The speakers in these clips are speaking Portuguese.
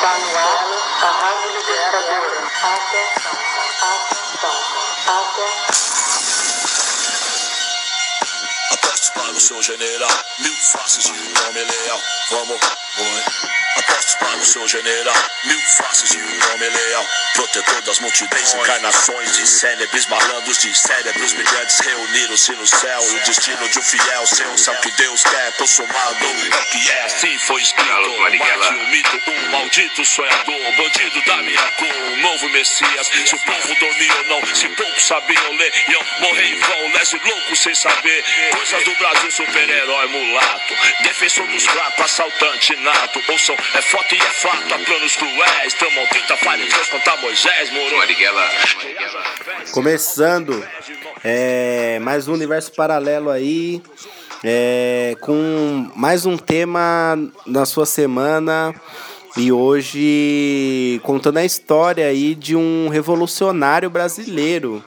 Está no ar a Rádio Libertadora. Atenção, atenção, atenção. Apostos para o seu general, mil faces de homem leal. Vamos, vai. Apostos para o seu general, mil faces de um homem leal. Protetor das multidões, encarnações de célebres malandros, de cérebros brilhantes reuniram-se no céu. O destino de um fiel seu, sabe o que Deus quer, consumado. É o que é, assim foi escrito. Marte um mito, um maldito sonhador, bandido da minha cor, um novo Messias. Se o povo dormia ou não, se poucos sabiam ler, iam morrer em vão, lese louco sem saber. Coisas do Brasil, super-herói mulato, defensor dos fracos, assaltante nato. Ouçam, é foto e é fato, há planos cruéis. Tramam 30 fariseus contra Moisés, moro. Marighella. Começando é, mais um universo paralelo aí, é, com mais um tema na sua semana e hoje contando a história aí de um revolucionário brasileiro.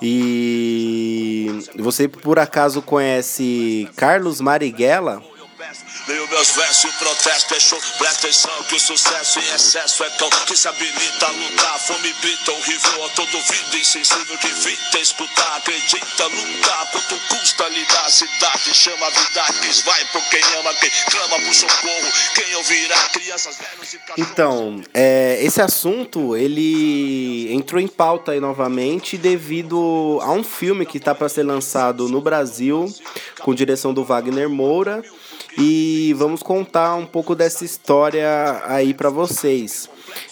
E você por acaso conhece Carlos Marighella? Leio meus versos, o protesto é show. Presta atenção que o sucesso em excesso é cão que se habilita a lutar. Fome grita, horrível a todo ouvido insensível que evita escutar. Acredita, lutar, quanto custa lidar. Cidade chama a vida, quis vai por quem ama, quem clama por socorro. Quem ouvirá, crianças, velhos e cachorros. Então, é, esse assunto ele entrou em pauta aí novamente devido a um filme que está para ser lançado no Brasil com direção do Wagner Moura e vamos contar um pouco dessa história aí para vocês.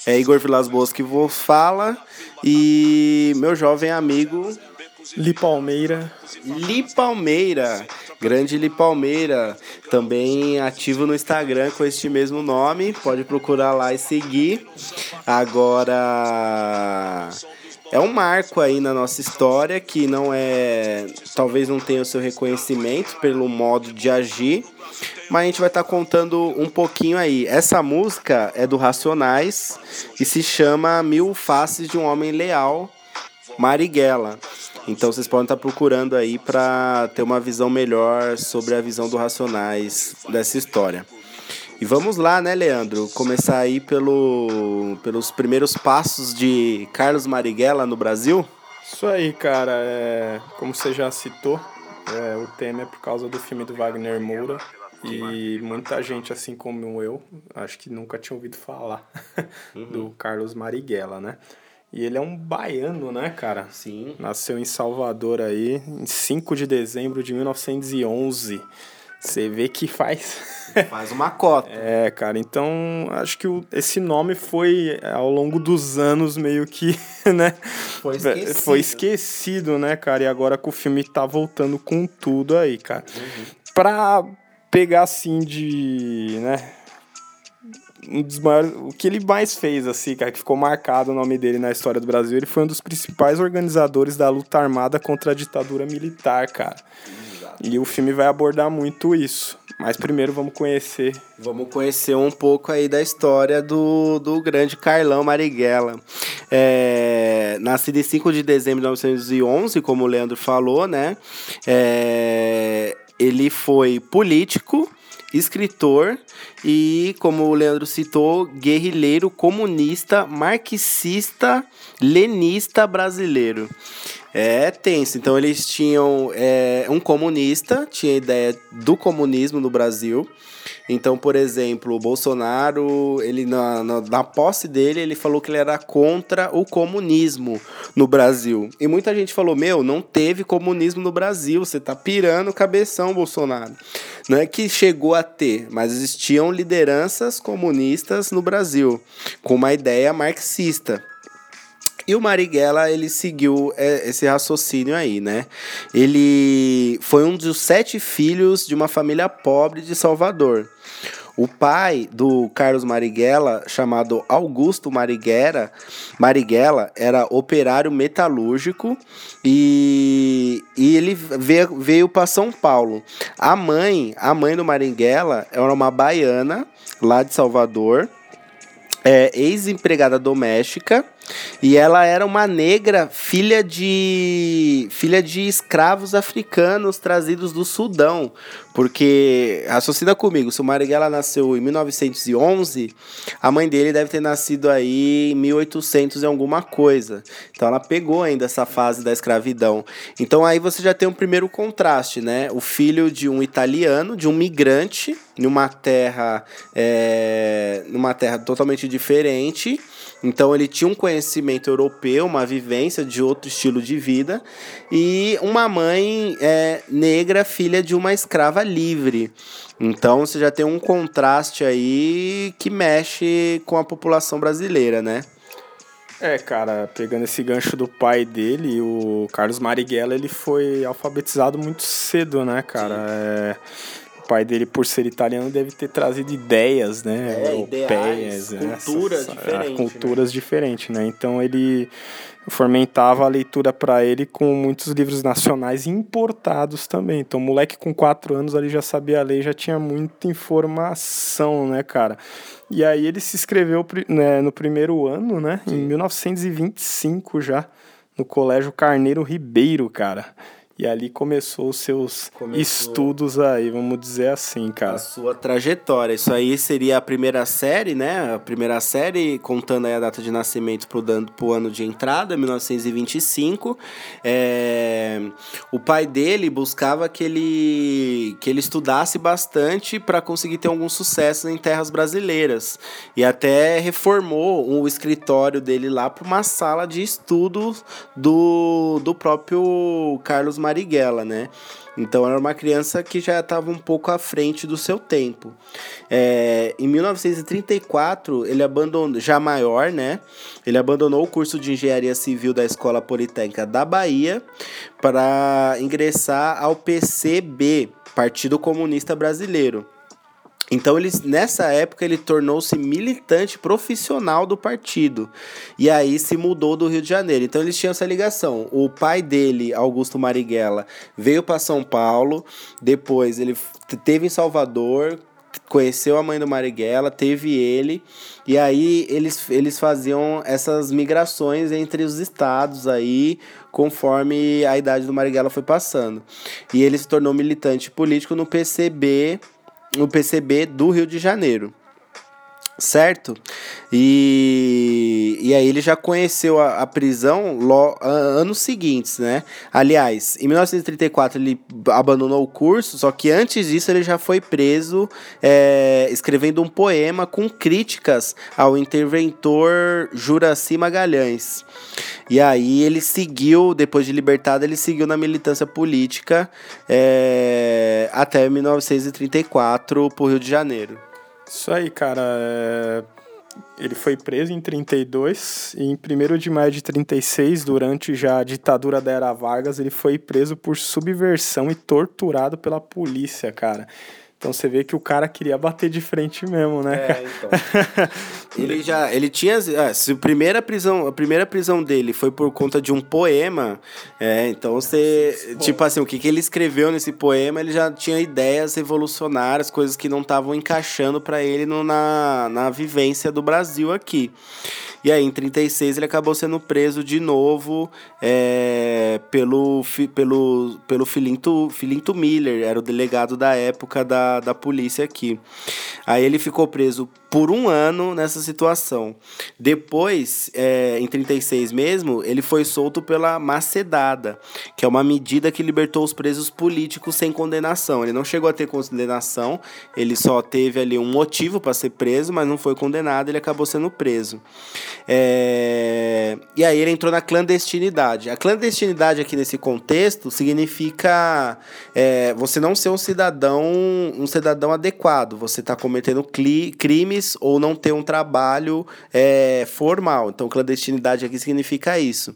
É Igor Vilas Boas que vos fala e meu jovem amigo Li Palmeira. Li Palmeira, grande Li Palmeira, também ativo no Instagram com este mesmo nome, pode procurar lá e seguir. Agora é um marco aí na nossa história que não é, talvez não tenha o seu reconhecimento pelo modo de agir, mas a gente vai estar contando um pouquinho aí. Essa música é do Racionais e se chama Mil Faces de um Homem Leal, Marighella. Então vocês podem estar procurando aí para ter uma visão melhor sobre a visão do Racionais dessa história. E vamos lá, né, Leandro? Começar aí pelo, pelos primeiros passos de Carlos Marighella no Brasil? Isso aí, cara. É, como você já citou, é, o tema é por causa do filme do Wagner Moura. E muita gente, assim como eu, acho que nunca tinha ouvido falar do Carlos Marighella, né? E ele é um baiano, né, cara? Sim. Nasceu em Salvador aí, em 5 de dezembro de 1911. Você vê que faz. Faz uma cota. É, cara, então acho que o, esse nome foi ao longo dos anos meio que, né? Foi esquecido. Foi esquecido, né, cara? E agora que o filme tá voltando com tudo aí, cara. Pra pegar assim de, né? Um dos maiores, o que ele mais fez, assim, cara, que ficou marcado o nome dele na história do Brasil, ele foi um dos principais organizadores da luta armada contra a ditadura militar, cara. E o filme vai abordar muito isso. Mas primeiro vamos conhecer Vamos conhecer um pouco aí da história do, do grande Carlão Marighella. É, nascido em 5 de dezembro de 1911, como o Leandro falou, né? É, ele foi político, escritor e, como o Leandro citou, guerrilheiro comunista, marxista, lenista brasileiro. É tenso. Então eles tinham é, um comunista, tinha ideia do comunismo no Brasil. Então, por exemplo, o Bolsonaro, ele na, na, na, posse dele, ele falou que ele era contra o comunismo no Brasil. E muita gente falou: Meu, não teve comunismo no Brasil, você tá pirando cabeção, Bolsonaro. Não é que chegou a ter, mas existiam lideranças comunistas no Brasil, com uma ideia marxista. E o Marighella, ele seguiu esse raciocínio aí, né? Ele foi um dos sete filhos de uma família pobre de Salvador. O pai do Carlos Marighella, chamado Augusto Marighella, Marighella era operário metalúrgico e, e ele veio, veio para São Paulo. A mãe, a mãe do Marighella era uma baiana lá de Salvador, é, ex-empregada doméstica E ela era uma negra, filha de filha de escravos africanos trazidos do Sudão. Porque, raciocina comigo, se o Marighella nasceu em 1911, a mãe dele deve ter nascido aí em 1800 e alguma coisa. Então ela pegou ainda essa fase da escravidão. Então aí você já tem um primeiro contraste, né? O filho de um italiano, de um migrante, numa terra, é, numa terra totalmente diferente então ele tinha um conhecimento europeu, uma vivência de outro estilo de vida e uma mãe é, negra, filha de uma escrava livre. Então você já tem um contraste aí que mexe com a população brasileira, né? É, cara, pegando esse gancho do pai dele, o Carlos Marighella, ele foi alfabetizado muito cedo, né, cara? É, pai dele, por ser italiano, deve ter trazido ideias, né? É, europeias, ideais, culturas essas, diferentes. Culturas né? diferentes, né? Então ele fomentava a leitura para ele com muitos livros nacionais importados também. Então, moleque com quatro anos ali já sabia ler, já tinha muita informação, né, cara? E aí ele se inscreveu né, no primeiro ano, né? Sim. Em 1925 já, no Colégio Carneiro Ribeiro, cara. E ali começou os seus começou estudos aí, vamos dizer assim, cara. A sua trajetória. Isso aí seria a primeira série, né? A primeira série, contando aí a data de nascimento pro, pro ano de entrada, 1925. É... O pai dele buscava que ele, que ele estudasse bastante para conseguir ter algum sucesso em terras brasileiras. E até reformou o escritório dele lá para uma sala de estudos do, do próprio Carlos Marighella, né? Então era uma criança que já estava um pouco à frente do seu tempo. É, em 1934, ele abandonou, já maior, né? Ele abandonou o curso de engenharia civil da Escola Politécnica da Bahia para ingressar ao PCB, Partido Comunista Brasileiro. Então, ele, nessa época, ele tornou-se militante profissional do partido. E aí se mudou do Rio de Janeiro. Então, eles tinham essa ligação. O pai dele, Augusto Marighella, veio para São Paulo. Depois, ele teve em Salvador, conheceu a mãe do Marighella, teve ele. E aí, eles, eles faziam essas migrações entre os estados aí, conforme a idade do Marighella foi passando. E ele se tornou militante político no PCB no PCB do Rio de Janeiro. Certo? E, e aí ele já conheceu a, a prisão lo, a, anos seguintes, né? Aliás, em 1934 ele abandonou o curso, só que antes disso ele já foi preso é, escrevendo um poema com críticas ao interventor Juraci Magalhães. E aí ele seguiu, depois de libertado, ele seguiu na militância política é, até 1934 pro Rio de Janeiro. Isso aí, cara. É... Ele foi preso em 32 e em 1 de maio de 36, durante já a ditadura da Era Vargas, ele foi preso por subversão e torturado pela polícia, cara. Então você vê que o cara queria bater de frente mesmo, né? É, então. ele já, ele tinha, ah, se a primeira prisão, a primeira prisão dele foi por conta de um poema, é, então você, tipo assim, o que, que ele escreveu nesse poema, ele já tinha ideias revolucionárias, coisas que não estavam encaixando para ele no, na, na vivência do Brasil aqui. E aí, em 36, ele acabou sendo preso de novo é, pelo, pelo, pelo Filinto, Filinto Miller, era o delegado da época da, da polícia aqui. Aí ele ficou preso por um ano nessa situação. Depois, é, em 36 mesmo, ele foi solto pela macedada, que é uma medida que libertou os presos políticos sem condenação. Ele não chegou a ter condenação, ele só teve ali um motivo para ser preso, mas não foi condenado, ele acabou sendo preso. É... E aí ele entrou na clandestinidade. A clandestinidade aqui nesse contexto significa é, você não ser um cidadão, um cidadão adequado. Você está cometendo crimes ou não ter um trabalho é, formal. Então clandestinidade aqui significa isso.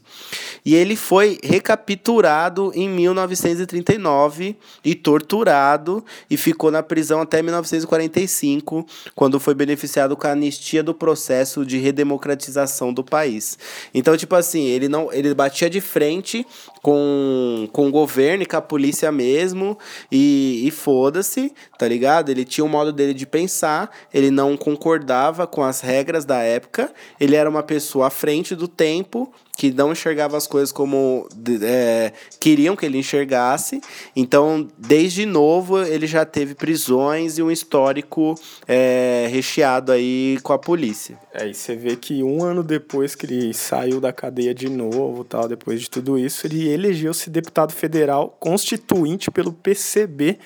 E ele foi recapturado em 1939 e torturado e ficou na prisão até 1945, quando foi beneficiado com a anistia do processo de redemocratização democratização do país. Então, tipo assim, ele não ele batia de frente com, com o governo e com a polícia mesmo e, e foda-se, tá ligado? Ele tinha um modo dele de pensar, ele não concordava com as regras da época, ele era uma pessoa à frente do tempo, que não enxergava as coisas como é, queriam que ele enxergasse. Então, desde novo, ele já teve prisões e um histórico é, recheado aí com a polícia. É, e você vê que um ano depois que ele saiu da cadeia de novo, tal, depois de tudo isso, ele elegeu-se deputado federal constituinte pelo PCB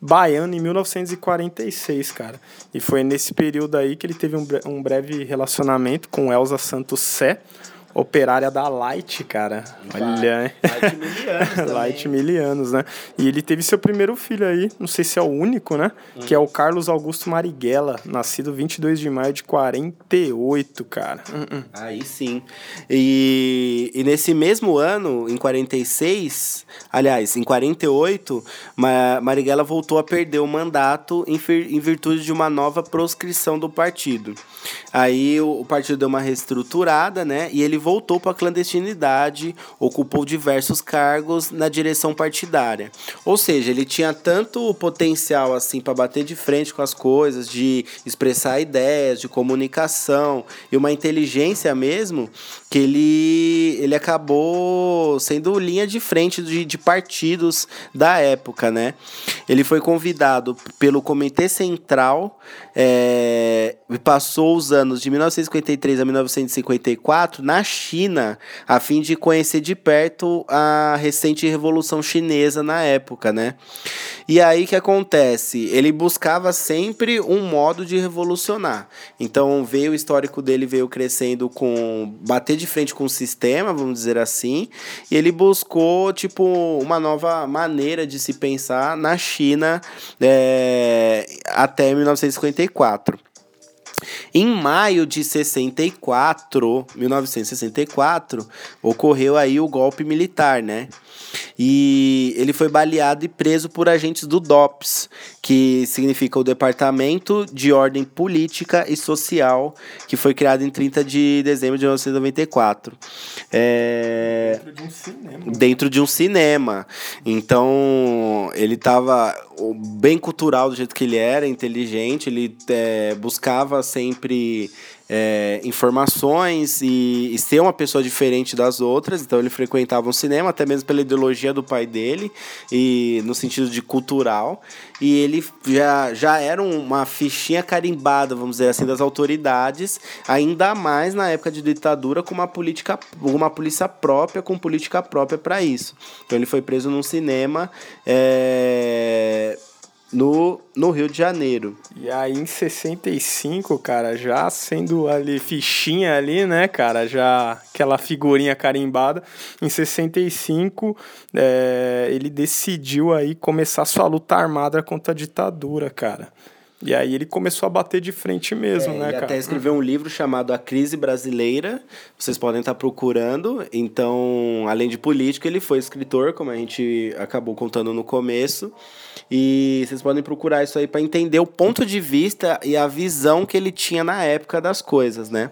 baiano em 1946, cara. E foi nesse período aí que ele teve um, um breve relacionamento com Elza Santos Sé, operária da Light, cara. Olha, Light Milianos. Light Milianos, né? E ele teve seu primeiro filho aí, não sei se é o único, né? Hum. Que é o Carlos Augusto Marighella, nascido 22 de maio de 48, cara. Uh -uh. Aí sim. E, e nesse mesmo ano, em 46, aliás, em 48, Marighella voltou a perder o mandato em, em virtude de uma nova proscrição do partido. Aí o, partido deu uma reestruturada, né? E ele voltou para a clandestinidade, ocupou diversos cargos na direção partidária. Ou seja, ele tinha tanto potencial assim para bater de frente com as coisas, de expressar ideias, de comunicação e uma inteligência mesmo, que ele, ele acabou sendo linha de frente de, de partidos da época, né? Ele foi convidado pelo Comitê Central é, passou os anos de 1953 a 1954 na China, a fim de conhecer de perto a recente Revolução Chinesa na época, né? E aí que acontece? Ele buscava sempre um modo de revolucionar. Então veio o histórico dele veio crescendo com bater de frente com o sistema, vamos dizer assim, e ele buscou tipo uma nova maneira de se pensar na China é, até 1954. Em maio de 64, 1964, ocorreu aí o golpe militar, né? E ele foi baleado e preso por agentes do DOPS, que significa o Departamento de Ordem Política e Social, que foi criado em 30 de dezembro de 1994. É... Dentro de um cinema. Dentro de um cinema. Então, ele estava bem cultural do jeito que ele era, inteligente, ele é, buscava sempre é, informações e, e, ser uma pessoa diferente das outras. Então ele frequentava um cinema, até mesmo pela ideologia do pai dele, e no sentido de cultural. E ele já, já era uma fichinha carimbada, vamos dizer assim, das autoridades, ainda mais na época de ditadura, com uma política, uma polícia própria, com política própria para isso. Então ele foi preso num cinema. É no, no Rio de Janeiro. E aí em 65, cara, já sendo ali fichinha ali, né, cara, já aquela figurinha carimbada, em 65 é, ele decidiu aí começar sua luta armada contra a ditadura, cara. E aí ele começou a bater de frente mesmo, é, né, ele cara? até escreveu um livro chamado A Crise Brasileira. Vocês podem estar procurando. Então, além de político, ele foi escritor, como a gente acabou contando no começo. E vocês podem procurar isso aí para entender o ponto de vista e a visão que ele tinha na época das coisas, né?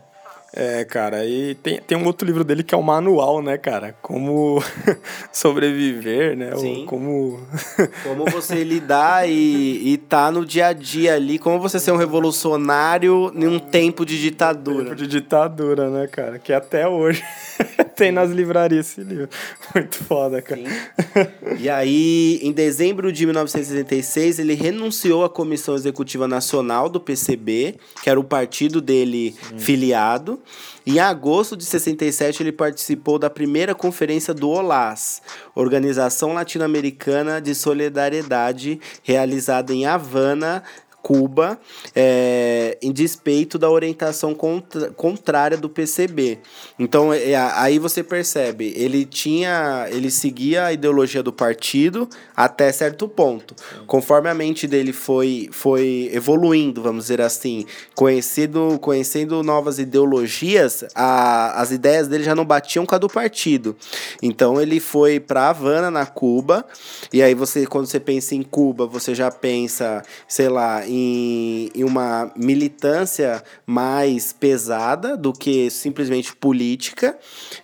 É, cara, e tem, tem um outro livro dele que é o manual, né, cara? Como sobreviver, né? Sim. Ou como. como você lidar e, e tá no dia a dia ali, como você ser um revolucionário em um tempo de ditadura. Tempo de ditadura, né, cara? Que até hoje tem nas livrarias esse livro. Muito foda, cara. Sim. E aí, em dezembro de 1966, ele renunciou à Comissão Executiva Nacional do PCB, que era o partido dele hum. filiado. Em agosto de 67, ele participou da primeira conferência do OLAS, Organização Latino-Americana de Solidariedade, realizada em Havana, Cuba, é, em despeito da orientação contra, contrária do PCB. Então, é, aí você percebe, ele tinha, ele seguia a ideologia do partido até certo ponto. Conforme a mente dele foi, foi evoluindo, vamos dizer assim, conhecendo, conhecendo novas ideologias, a, as ideias dele já não batiam com a do partido. Então, ele foi para Havana, na Cuba, e aí você, quando você pensa em Cuba, você já pensa, sei lá, em em, em uma militância mais pesada do que simplesmente política.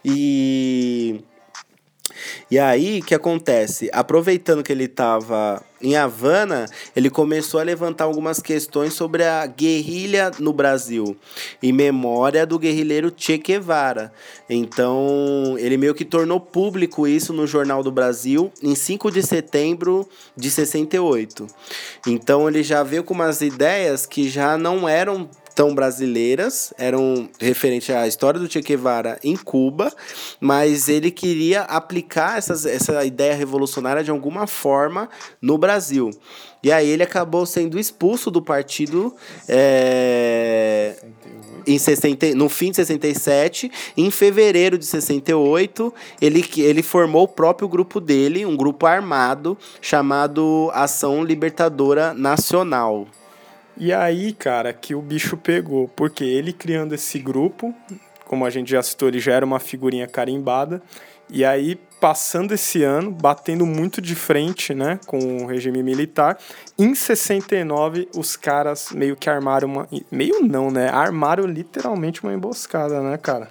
E. E aí, o que acontece? Aproveitando que ele estava em Havana, ele começou a levantar algumas questões sobre a guerrilha no Brasil, em memória do guerrilheiro Che Guevara. Então, ele meio que tornou público isso no Jornal do Brasil em 5 de setembro de 68. Então, ele já veio com umas ideias que já não eram tão brasileiras, eram referente à história do Che Guevara em Cuba, mas ele queria aplicar essas, essa ideia revolucionária de alguma forma no Brasil. E aí ele acabou sendo expulso do partido é, em 60, no fim de 67. Em fevereiro de 68, ele, ele formou o próprio grupo dele, um grupo armado chamado Ação Libertadora Nacional. E aí, cara, que o bicho pegou, porque ele criando esse grupo, como a gente já citou, ele já era uma figurinha carimbada, e aí passando esse ano, batendo muito de frente, né, com o regime militar. Em 69, os caras meio que armaram uma, meio não, né, armaram literalmente uma emboscada, né, cara?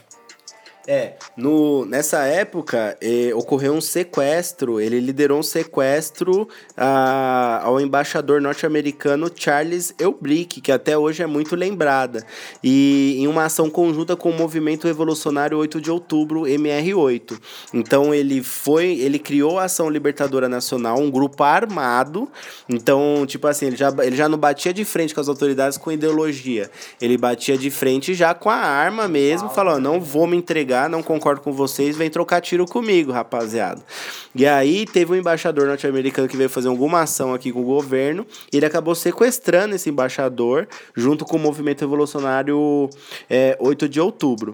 É, no, nessa época eh, ocorreu um sequestro, ele liderou um sequestro ah, ao embaixador norte-americano Charles Elbrick, que até hoje é muito lembrada, e em uma ação conjunta com o Movimento Revolucionário 8 de Outubro, MR8. Então ele foi, ele criou a Ação Libertadora Nacional, um grupo armado, então, tipo assim, ele já, ele já não batia de frente com as autoridades com ideologia, ele batia de frente já com a arma mesmo, falando, não vou me entregar não concordo com vocês, vem trocar tiro comigo, rapaziada. E aí teve um embaixador norte-americano que veio fazer alguma ação aqui com o governo, e ele acabou sequestrando esse embaixador junto com o movimento revolucionário é, 8 de outubro.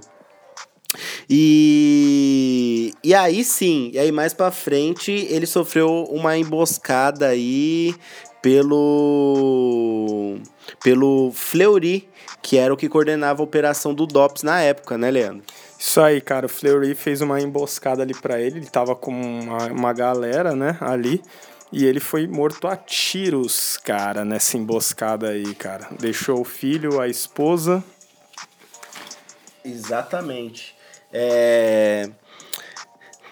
E, e aí sim, e aí mais para frente ele sofreu uma emboscada aí pelo pelo Fleury, que era o que coordenava a operação do DOPS na época, né, Leandro? Isso aí, cara. O Fleury fez uma emboscada ali para ele. Ele tava com uma, uma galera, né, ali. E ele foi morto a tiros, cara, nessa emboscada aí, cara. Deixou o filho, a esposa. Exatamente. É...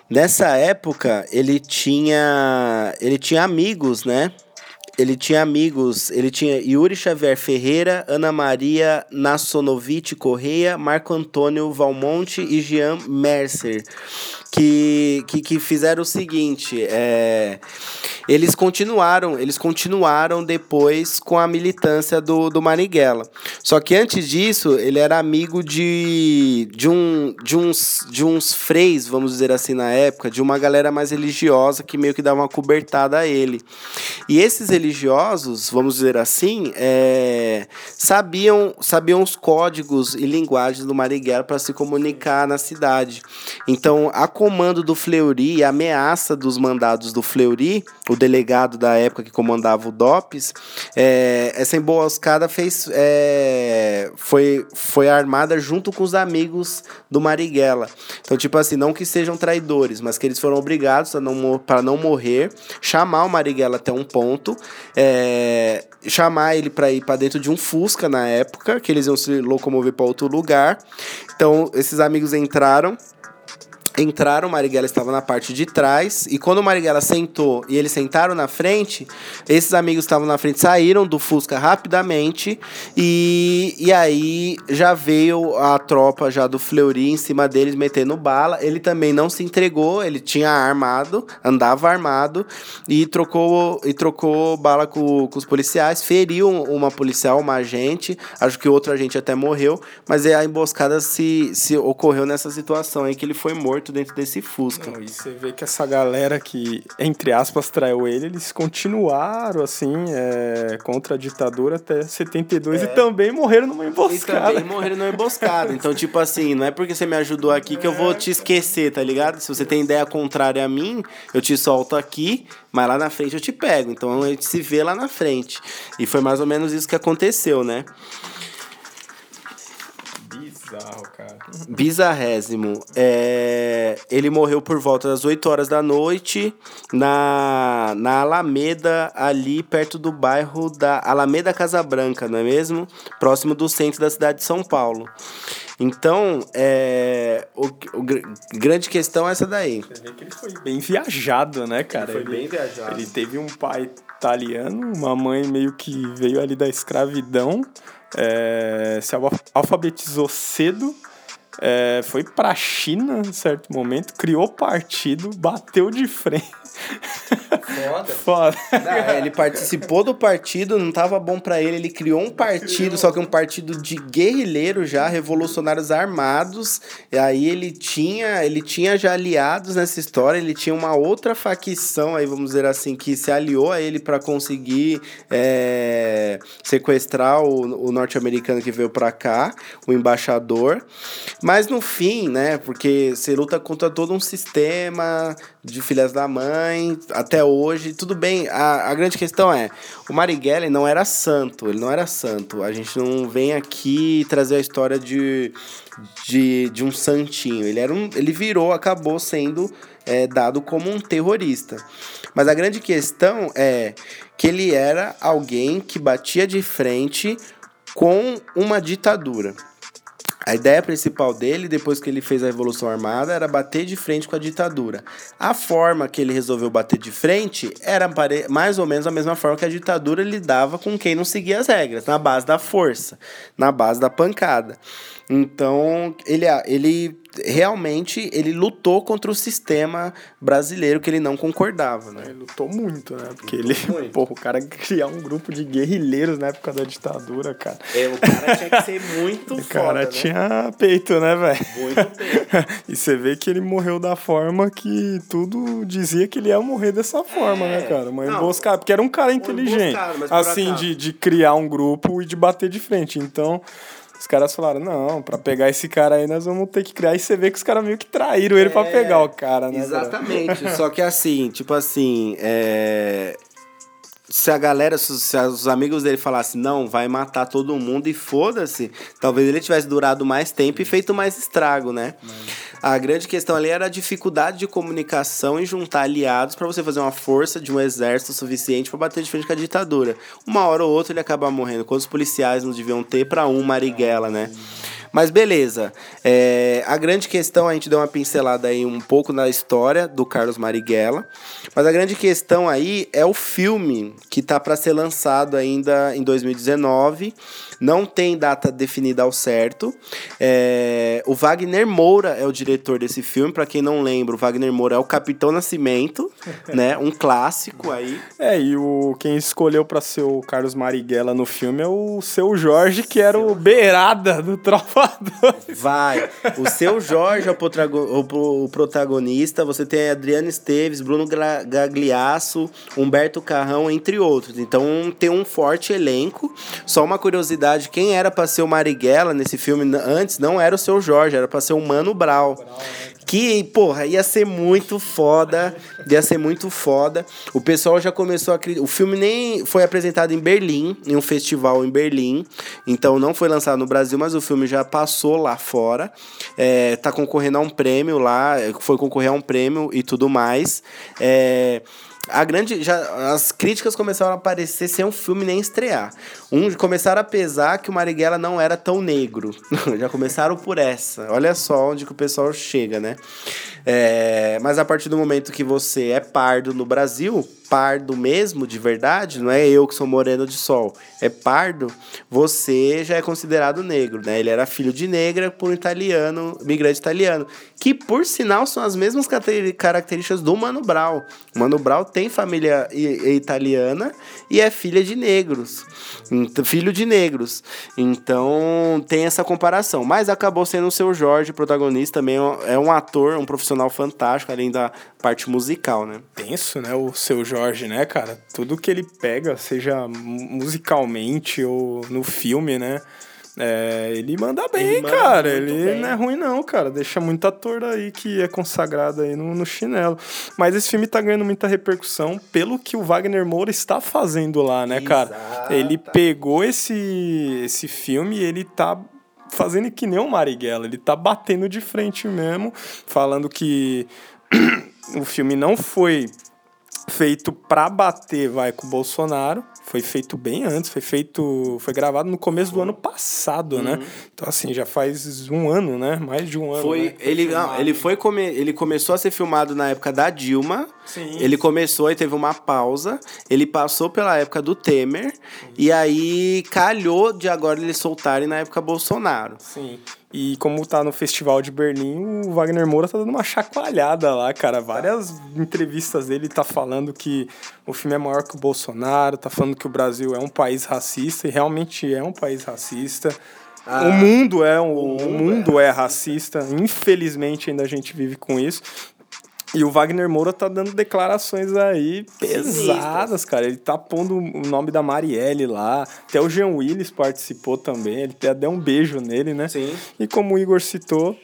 Nessa época, ele tinha ele tinha amigos, né? Ele tinha amigos, ele tinha Yuri Xavier Ferreira, Ana Maria Nassonovitch Correia, Marco Antônio Valmonte e Jean Mercer, que, que, que fizeram o seguinte, é, eles continuaram, eles continuaram depois com a militância do, do Marighella. Só que antes disso, ele era amigo de, de, um, de, uns, de uns freis, vamos dizer assim, na época, de uma galera mais religiosa que meio que dava uma cobertada a ele. E esses religiosos, vamos dizer assim, é, sabiam, sabiam os códigos e linguagens do Marighella para se comunicar na cidade. Então, a comando do Fleury, a ameaça dos mandados do Fleury, o delegado da época que comandava o DOPS, é, essa emboscada fez, é, foi, foi armada junto com os amigos do Marighella. Então, tipo assim, não que sejam traidores, mas que eles foram obrigados para não, não morrer, chamar o Marighella até um ponto, é, chamar ele para ir para dentro de um Fusca na época, que eles iam se locomover para outro lugar. Então, esses amigos entraram entraram, Marighella estava na parte de trás, e quando o Marighella sentou e eles sentaram na frente, esses amigos que estavam na frente saíram do Fusca rapidamente, e, e aí já veio a tropa já do Fleury em cima deles, metendo bala, ele também não se entregou, ele tinha armado, andava armado, e trocou, e trocou bala com, com os policiais, feriu uma policial, uma agente, acho que outro agente até morreu, mas a emboscada se, se ocorreu nessa situação aí que ele foi morto morto dentro desse Fusca. Não, e você vê que essa galera que, entre aspas, traiu ele, eles continuaram, assim, é, contra a ditadura até 72 é. e também morreram numa emboscada. E também morreram numa emboscada. Então, tipo assim, não é porque você me ajudou aqui que eu vou te esquecer, tá ligado? Se você tem ideia contrária a mim, eu te solto aqui, mas lá na frente eu te pego. Então a gente se vê lá na frente. E foi mais ou menos isso que aconteceu, né? Bizarro, cara. Bizarrésimo. É, ele morreu por volta das 8 horas da noite na, na Alameda, ali perto do bairro da Alameda Casa Branca, não é mesmo? Próximo do centro da cidade de São Paulo. Então, é, o, o gr- grande questão é essa daí. Você vê que ele foi bem viajado, né, cara? Ele foi bem viajado. Ele teve um pai italiano, uma mãe meio que veio ali da escravidão, é, se alfa- alfabetizou cedo, é, foi pra China em certo momento, criou partido, bateu de frente. Foda. Foda. É, ele participou do partido, não tava bom pra ele, ele criou um partido, só que um partido de guerrilheiros já, revolucionários armados. E aí ele tinha, ele tinha já aliados nessa história, ele tinha uma outra facção aí, vamos dizer assim, que se aliou a ele pra conseguir é, sequestrar o, o norte-americano que veio pra cá, o embaixador. Mas no fim, né, porque você luta contra todo um sistema de filhas da mãe, até hoje, tudo bem. A, a grande questão é, o Marighella não era santo, ele não era santo. A gente não vem aqui trazer a história de, de, de um santinho. Ele, era um, ele virou, acabou sendo é, dado como um terrorista. Mas a grande questão é que ele era alguém que batia de frente com uma ditadura. A ideia principal dele, depois que ele fez a Revolução Armada, era bater de frente com a ditadura. A forma que ele resolveu bater de frente era mais ou menos a mesma forma que a ditadura lidava com quem não seguia as regras, na base da força, na base da pancada. Então, ele, ele realmente ele lutou contra o sistema brasileiro que ele não concordava, né? Ele lutou muito, né? Porque ele, muito. porra, o cara criar um grupo de guerrilheiros na época da ditadura, cara. É, o cara tinha que ser muito O cara tinha peito, né, velho? Muito peito. e você vê que ele morreu da forma que tudo dizia que ele ia morrer dessa forma, né, cara? Uma emboscada. Porque era um cara inteligente. por Assim, de, de criar um grupo e de bater de frente. Então. Os caras falaram, não, pra pegar esse cara aí nós vamos ter que criar. E você vê que os caras meio que traíram ele pra É, pegar o cara, né? Exatamente. Só que assim, tipo assim, é... se a galera, se, os amigos dele falassem, não, vai matar todo mundo e foda-se, talvez ele tivesse durado mais tempo e feito mais estrago, né? A grande questão ali era a dificuldade de comunicação e juntar aliados pra você fazer uma força de um exército suficiente pra bater de frente com a ditadura. Uma hora ou outra ele acaba morrendo. Quantos policiais não deviam ter pra um Marighella, né? Mas beleza. É, a grande questão, a gente deu uma pincelada aí um pouco na história do Carlos Marighella. Mas a grande questão aí é o filme que tá para ser lançado ainda em 2019. Não tem data definida ao certo. É, o Wagner Moura é o diretor desse filme. Para quem não lembra, o Wagner Moura é o Capitão Nascimento, né? Um clássico aí. É, e o, quem escolheu pra ser o Carlos Marighella no filme é o seu Jorge, que era o beirada do Tropa 2. Vai. O seu Jorge é o, protagonista. Você tem Adriano Esteves, Bruno Gagliasso, Humberto Carrão, entre outros. Então tem um forte elenco. Só uma curiosidade: quem era pra ser o Marighella nesse filme antes não era o seu Jorge, era pra ser o Mano Brown. Que, porra, ia ser muito foda. Ia ser muito foda. O pessoal já começou a. O filme nem foi apresentado em Berlim, em um festival em Berlim. Então não foi lançado no Brasil, mas o filme já passou lá fora. É, tá concorrendo a um prêmio lá. Foi concorrer a um prêmio e tudo mais. É. A grande. Já, as críticas começaram a aparecer sem um filme nem estrear. Um, começaram a pesar que o Marighella não era tão negro. já começaram por essa. Olha só onde que o pessoal chega, né? É, mas a partir do momento que você é pardo no Brasil, pardo mesmo, de verdade, não é eu que sou moreno de sol, é pardo, você já é considerado negro, né? Ele era filho de negra por um italiano, migrante italiano, que por sinal são as mesmas características do Mano Brown. O Mano Brown tem família italiana e é filha de negros, Ent- filho de negros. Então tem essa comparação, mas acabou sendo o seu Jorge, protagonista, também é um ator, um profissional fantástico, além da parte musical, né? Tenso, né? O seu Jorge, né, cara? Tudo que ele pega, seja mu- musicalmente ou no filme, né? É, ele manda bem, Ele manda cara. Ele bem. não é ruim, não, cara. Deixa muito ator aí que é consagrado aí no, no chinelo. Mas esse filme tá ganhando muita repercussão pelo que o Wagner Moura está fazendo lá, né, cara? Ele pegou esse, esse filme e ele tá fazendo que nem o Marighella. Ele tá batendo de frente mesmo, falando que o filme não foi feito pra bater, vai, com o Bolsonaro. Foi feito bem antes, foi feito. Foi gravado no começo do ano passado, né? Então, assim, já faz um ano, né? Mais de um ano. Foi, né, ele, não, ele foi come, ele começou a ser filmado na época da Dilma. Sim. Ele começou e teve uma pausa. Ele passou pela época do Temer. E aí calhou de agora eles soltarem na época Bolsonaro. Sim. E como tá no Festival de Berlim, o Wagner Moura tá dando uma chacoalhada lá, cara. Várias entrevistas dele tá falando que o filme é maior que o Bolsonaro, tá falando que o Brasil é um país racista, e realmente é um país racista. o mundo é um, o mundo, é. racista, infelizmente ainda a gente vive com isso. E o Wagner Moura tá dando declarações aí pesadas, cara. Ele tá pondo o nome da Marielle lá. Até o Jean Willis participou também. Ele até deu um beijo nele, né? Sim. E como o Igor citou,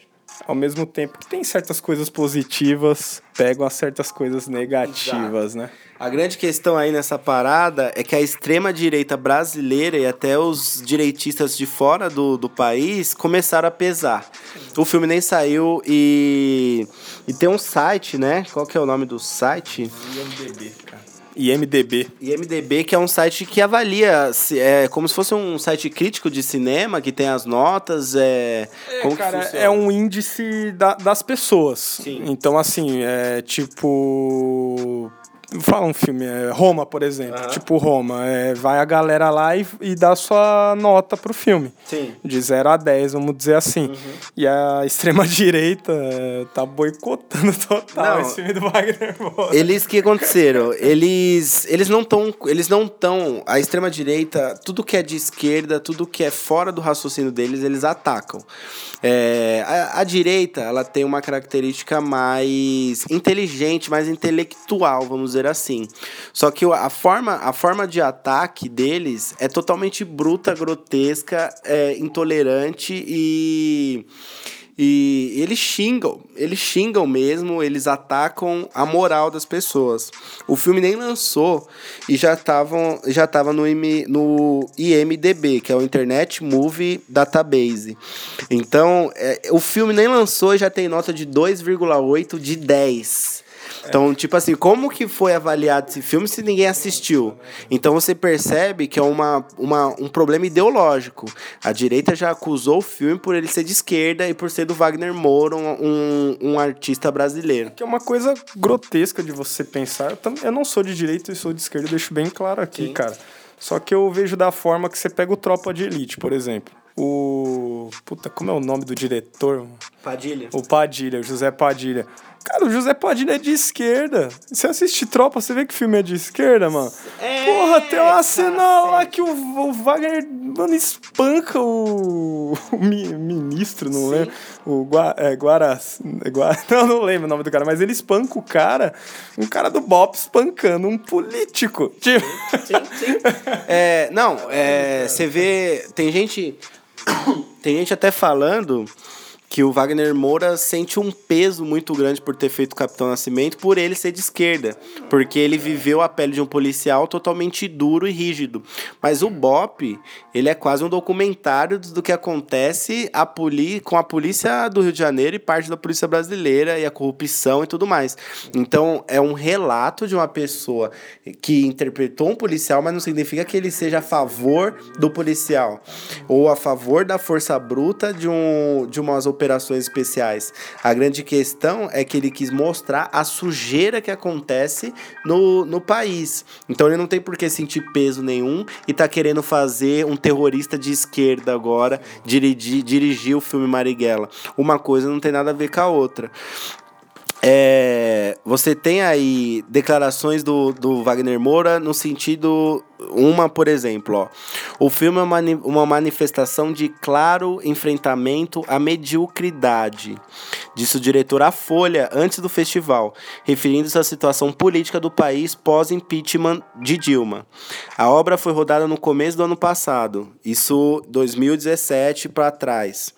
ao mesmo tempo que tem certas coisas positivas, pegam as certas coisas negativas, né? A grande questão aí nessa parada é que a extrema-direita brasileira e até os direitistas de fora do, do país começaram a pesar. O filme nem saiu e, e tem um site, né? Qual que é o nome do site? IMDB, cara. IMDB. IMDB, que é um site que avalia, se- é como se fosse um site crítico de cinema, que tem as notas, é... como que cara, é um índice da- das pessoas. Sim. Então, assim, é tipo. Fala um filme, é Roma, por exemplo. Tipo Roma. é, vai a galera lá e, e dá sua nota pro filme. Sim. De 0 a 10, vamos dizer assim. Uhum. E a extrema-direita é, tá boicotando total Não. esse filme do Wagner Moura. Eles que aconteceram? Eles eles não estão eles não estão a extrema direita, tudo que é de esquerda, tudo que é fora do raciocínio deles, eles atacam. É, a, a direita, ela tem uma característica mais inteligente, mais intelectual, vamos dizer assim. Só que a forma a forma de ataque deles é totalmente bruta, grotesca, é, intolerante e e eles xingam, eles xingam mesmo, eles atacam a moral das pessoas. O filme nem lançou e já estavam já tava no, IM, no IMDB, que é o Internet Movie Database. Então, é, o filme nem lançou e já tem nota de 2,8 de 10. Então, tipo assim, como que foi avaliado esse filme se ninguém assistiu? Então você percebe que é uma, uma, um problema ideológico. A direita já acusou o filme por ele ser de esquerda e por ser do Wagner Moura, um, um, um artista brasileiro. Que é uma coisa grotesca de você pensar. Eu, tam- eu não sou de direita e sou de esquerda, deixo bem claro aqui, Sim. cara. Só que eu vejo da forma que você pega o Tropa de Elite, por exemplo. O. Puta, como é o nome do diretor? Padilha. O Padilha, o José Padilha. Cara, o José Padilha é de esquerda. Você assiste Tropa, você vê que o filme é de esquerda, mano. É, Porra, tem uma cena lá que o, o Wagner, mano, espanca o, o mi- ministro, não Sim. lembro. O Gua, é, Guaras, é Gua- não, não lembro o nome do cara, mas ele espanca o cara, um cara do Bop espancando um político. Tipo, Sim, sim. É, não, é, você vê. Tem gente. Tem gente até falando que o Wagner Moura sente um peso muito grande por ter feito Capitão Nascimento, por ele ser de esquerda. Porque ele viveu a pele de um policial totalmente duro e rígido. Mas o Bop, ele é quase um documentário do que acontece a poli com a polícia do Rio de Janeiro e parte da polícia brasileira e a corrupção e tudo mais. Então, é um relato de uma pessoa que interpretou um policial, mas não significa que ele seja a favor do policial ou a favor da força bruta de, um, de umas especiais. A grande questão é que ele quis mostrar a sujeira que acontece no, no país. Então ele não tem por que sentir peso nenhum e tá querendo fazer um terrorista de esquerda agora dirigir, dirigir o filme Marighella. Uma coisa não tem nada a ver com a outra. É, você tem aí declarações do, do Wagner Moura no sentido. Uma, por exemplo, ó. O filme é uma, uma manifestação de claro enfrentamento à mediocridade. disse o diretor à Folha antes do festival, referindo-se à situação política do país pós-impeachment de Dilma. A obra foi rodada no começo do ano passado, isso 2017 para trás,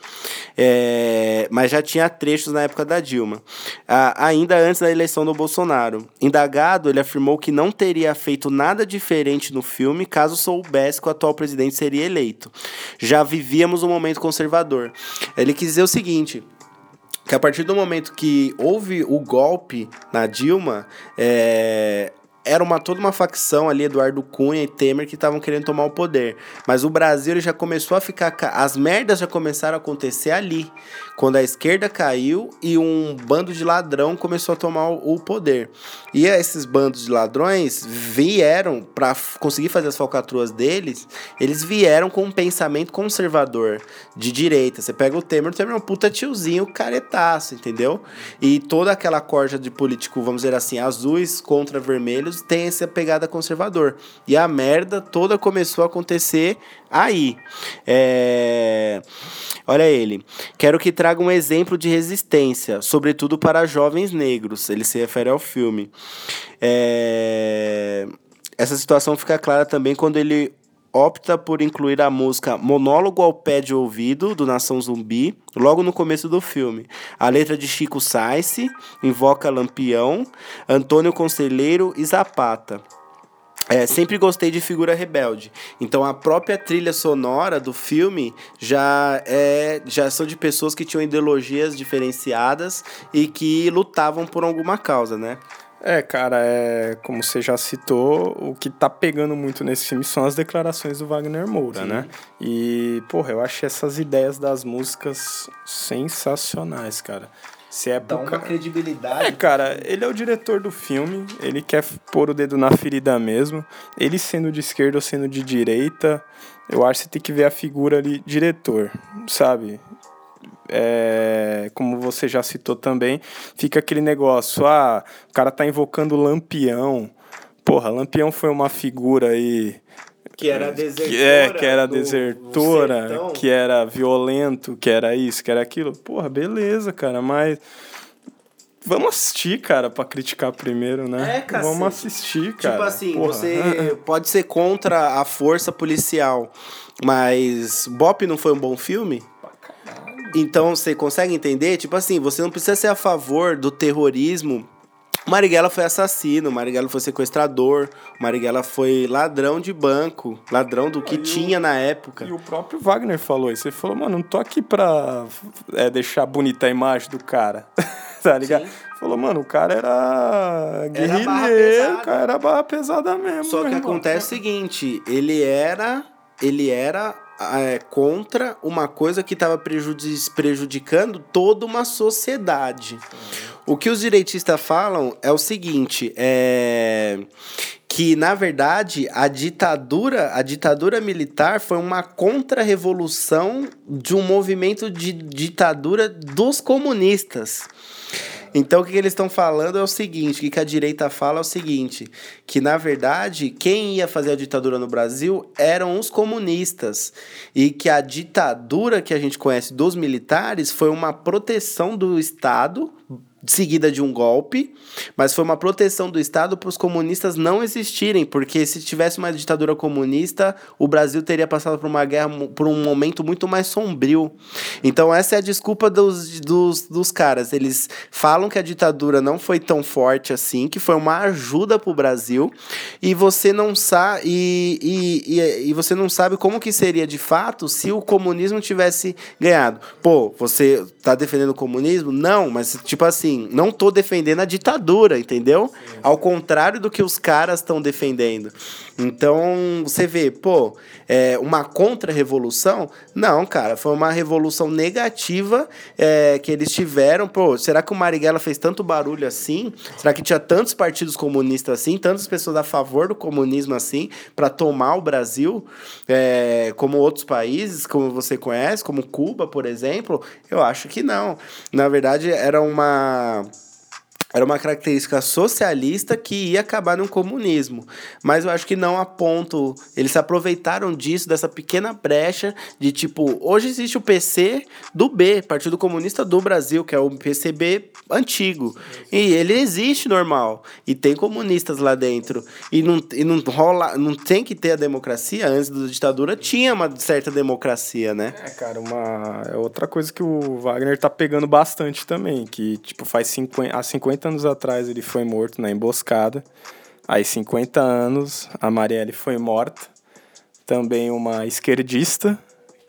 é, mas já tinha trechos na época da Dilma, ainda antes da eleição do Bolsonaro. Indagado, ele afirmou que não teria feito nada diferente no filme caso soubesse que o atual presidente seria eleito. Já vivíamos um momento conservador. Ele quis dizer o seguinte que a partir do momento que houve o golpe na Dilma, é, era uma toda uma facção ali, Eduardo Cunha e Temer, que estavam querendo tomar o poder. Mas o Brasil já começou a ficar. As merdas já começaram a acontecer ali. Quando a esquerda caiu e um bando de ladrão começou a tomar o poder. E esses bandos de ladrões vieram, para conseguir fazer as falcatruas deles, eles vieram com um pensamento conservador, de direita. Você pega o Temer, o Temer é um puta tiozinho caretaço, entendeu? E toda aquela corja de político, vamos dizer assim, azuis contra vermelhos tem essa pegada conservador. E a merda toda começou a acontecer aí. É... Olha ele. Quero que traga um exemplo de resistência, sobretudo para jovens negros. Ele se refere ao filme. É... Essa situação fica clara também quando ele opta por incluir a música Monólogo ao Pé de Ouvido, do Nação Zumbi, logo no começo do filme. A letra de Chico Sainz invoca Lampião, Antônio Conselheiro e Zapata. É, sempre gostei de figura rebelde. Então a própria trilha sonora do filme já é já são de pessoas que tinham ideologias diferenciadas e que lutavam por alguma causa, né? É, cara, é como você já citou, o que tá pegando muito nesse filme são as declarações do Wagner Moura, Sim. né? E, porra, eu achei essas ideias das músicas sensacionais, cara. Se é Dá uma credibilidade. É, cara, ele é o diretor do filme, ele quer pôr o dedo na ferida mesmo. Ele sendo de esquerda ou sendo de direita, eu acho que você tem que ver a figura ali, diretor, sabe? É, como você já citou também, fica aquele negócio, ah, o cara tá invocando Lampião. Porra, Lampião foi uma figura aí que era desertora. Que, é, que era do, desertora, do que era violento, que era isso, que era aquilo. Porra, beleza, cara, mas Vamos assistir, cara, pra criticar primeiro, né? É, cara. Vamos assistir, tipo cara. Tipo assim, Porra. você pode ser contra a força policial, mas Bop não foi um bom filme? Então você consegue entender? Tipo assim, você não precisa ser a favor do terrorismo. Marighella foi assassino, Marighella foi sequestrador, Marighella foi ladrão de banco, ladrão do que tinha o, na época. E o próprio Wagner falou isso. Ele falou, mano, não tô aqui pra é, deixar bonita a imagem do cara. tá ligado? Sim. Falou, mano, o cara era guerrilheiro, o cara era barra pesada mesmo. Só que irmão. acontece o seguinte, ele era. Ele era é, contra uma coisa que estava prejudicando toda uma sociedade. O que os direitistas falam é o seguinte, é que na verdade a ditadura, a ditadura militar foi uma contra-revolução de um movimento de ditadura dos comunistas. Então o que eles estão falando é o seguinte, o que a direita fala é o seguinte, que na verdade quem ia fazer a ditadura no Brasil eram os comunistas. E que a ditadura que a gente conhece dos militares foi uma proteção do Estado seguida de um golpe, mas foi uma proteção do Estado para os comunistas não existirem, porque se tivesse uma ditadura comunista, o Brasil teria passado por uma guerra, por um momento muito mais sombrio. Então essa é a desculpa dos, dos, dos caras. Eles falam que a ditadura não foi tão forte assim, que foi uma ajuda para o Brasil, e você não sabe e, e, e, você não sabe como que seria de fato se o comunismo tivesse ganhado. Pô, você está defendendo o comunismo? Não, mas tipo assim assim, não tô defendendo a ditadura, entendeu? Sim. Ao contrário do que os caras estão defendendo. Então, você vê, pô, é uma contra-revolução? Não, cara, foi uma revolução negativa é, que eles tiveram. Pô, será que o Marighella fez tanto barulho assim? Será que tinha tantos partidos comunistas assim, tantas pessoas a favor do comunismo assim, para tomar o Brasil, é, como outros países, como você conhece, como Cuba, por exemplo? Eu acho que não. Na verdade, era uma era uma característica socialista que ia acabar no comunismo. Mas eu acho que não a ponto. Eles se aproveitaram disso, dessa pequena brecha de tipo, hoje existe o PC do B, Partido Comunista do Brasil, que é o PCB antigo. E ele existe normal. E tem comunistas lá dentro. E não, e não rola. Não tem que ter a democracia. Antes da ditadura tinha uma certa democracia, né? É, cara, uma. É outra coisa que o Wagner tá pegando bastante também. Que, tipo, faz 50, há 50 anos atrás ele foi morto na emboscada. Aí, 50 anos, a Marielle foi morta. Também uma esquerdista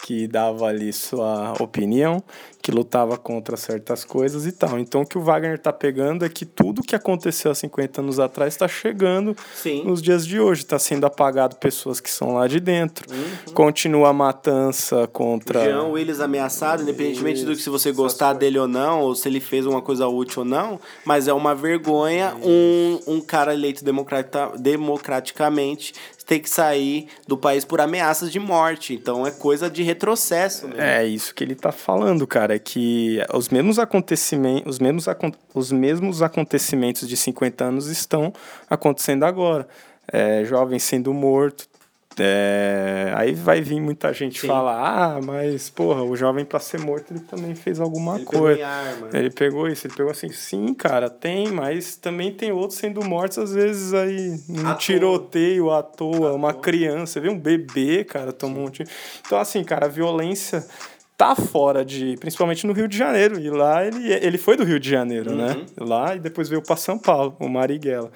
que dava ali sua opinião, que lutava contra certas coisas e tal. Então o que o Wagner tá pegando é que tudo que aconteceu há 50 anos atrás está chegando Sim. nos dias de hoje, está sendo apagado pessoas que são lá de dentro. Continua a matança contra Jean Willis ameaçado, independentemente do que se você gostar dele ou não, ou se ele fez uma coisa útil ou não, mas é uma vergonha um, um cara eleito democrata, democraticamente ter que sair do país por ameaças de morte. Então é coisa de retrocesso. Mesmo. É isso que ele tá falando, cara, é que os mesmos acontecimentos, os mesmos, os mesmos acontecimentos de 50 anos estão acontecendo agora. É, jovem sendo morto. É, aí vai vir muita gente Sim. falar, ah, mas porra, o jovem para ser morto ele também fez alguma Ele pegou coisa. arma. Ele pegou isso, ele pegou assim, sim, cara, tem, mas também tem outros sendo mortos, às vezes aí, num À tiroteio à toa, uma criança, vê um bebê, cara, tomou um tiro. Então, assim, cara, a violência tá fora de. Principalmente no Rio de Janeiro. E lá ele, ele foi do Rio de Janeiro, né? Lá e depois veio para São Paulo, o Marighella.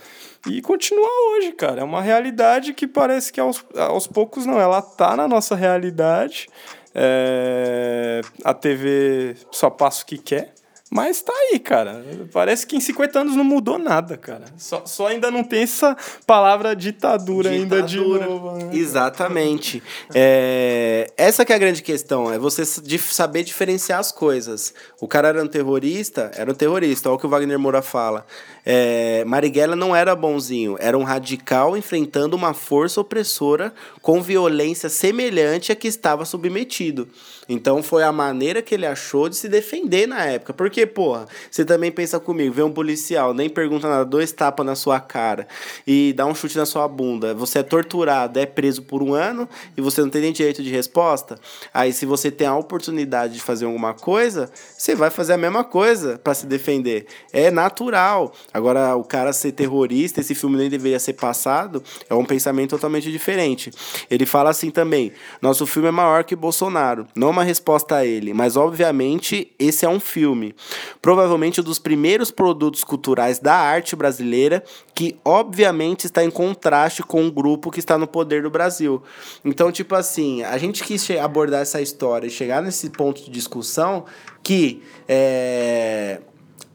E continua hoje, cara. É uma realidade que parece que aos, aos poucos não. Ela tá na nossa realidade. É, a TV só passa o que quer. Mas tá aí, cara. Parece que em 50 anos não mudou nada, cara. Só, só ainda não tem essa palavra ditadura, ainda de Ditadura. novo. né? Exatamente. É, essa que é a grande questão, é você saber diferenciar as coisas. O cara era um terrorista, era um terrorista, olha o que o Wagner Moura fala. É, Marighella não era bonzinho, era um radical enfrentando uma força opressora com violência semelhante a que estava submetido. Então foi a maneira que ele achou de se defender na época. Porque, porra, você também pensa comigo, vê um policial, nem pergunta nada, dois tapas na sua cara e dá um chute na sua bunda. Você é torturado, é preso por um ano e você não tem nem direito de resposta. Aí, se você tem a oportunidade de fazer alguma coisa, você vai fazer a mesma coisa para se defender. É natural. Agora, o cara ser terrorista, esse filme nem deveria ser passado, é um pensamento totalmente diferente. Ele fala assim também: nosso filme é maior que Bolsonaro. Não uma resposta a ele, mas obviamente esse é um filme. Provavelmente um dos primeiros produtos culturais da arte brasileira que obviamente está em contraste com o grupo que está no poder do Brasil. Então, tipo assim, a gente quis abordar essa história e chegar nesse ponto de discussão que é,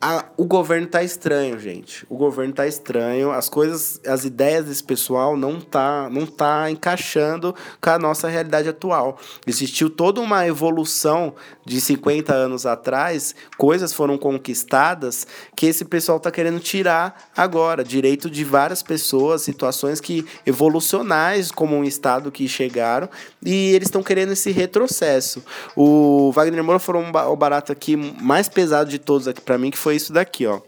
a- o governo tá estranho, gente. O governo tá estranho. As coisas, as ideias desse pessoal não tá, não tá encaixando com a nossa realidade atual. Existiu toda uma evolução de 50 anos atrás, coisas foram conquistadas que esse pessoal tá querendo tirar agora, direito de várias pessoas, situações que evolucionais como um estado que chegaram e eles estão querendo esse retrocesso. O Wagner Moura falou um barato aqui mais pesado de todos aqui para mim que foi isso daqui, ó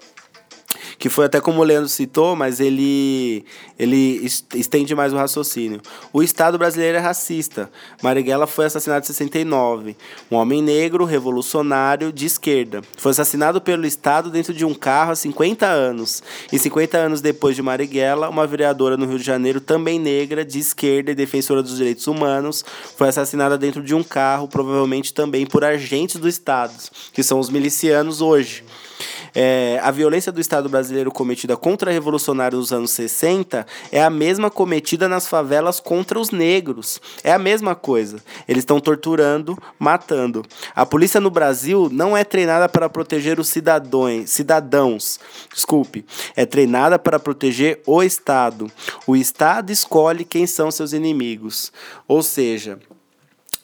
que foi até como o Leandro citou, mas ele, ele es- estende mais o raciocínio. O Estado brasileiro é racista. Marighella foi assassinado em 69. Um homem negro, revolucionário, de esquerda. Foi assassinado pelo Estado dentro de um carro há 50 anos. E 50 anos depois de Marighella, uma vereadora no Rio de Janeiro, também negra, de esquerda e defensora dos direitos humanos, foi assassinada dentro de um carro, provavelmente também por agentes do Estado, que são os milicianos hoje. É, a violência do Estado brasileiro cometida contra revolucionários nos anos 60 é a mesma cometida nas favelas contra os negros. É a mesma coisa. Eles estão torturando, matando. A polícia no Brasil não é treinada para proteger os cidadãos, cidadãos. Desculpe. É treinada para proteger o Estado. O Estado escolhe quem são seus inimigos. Ou seja,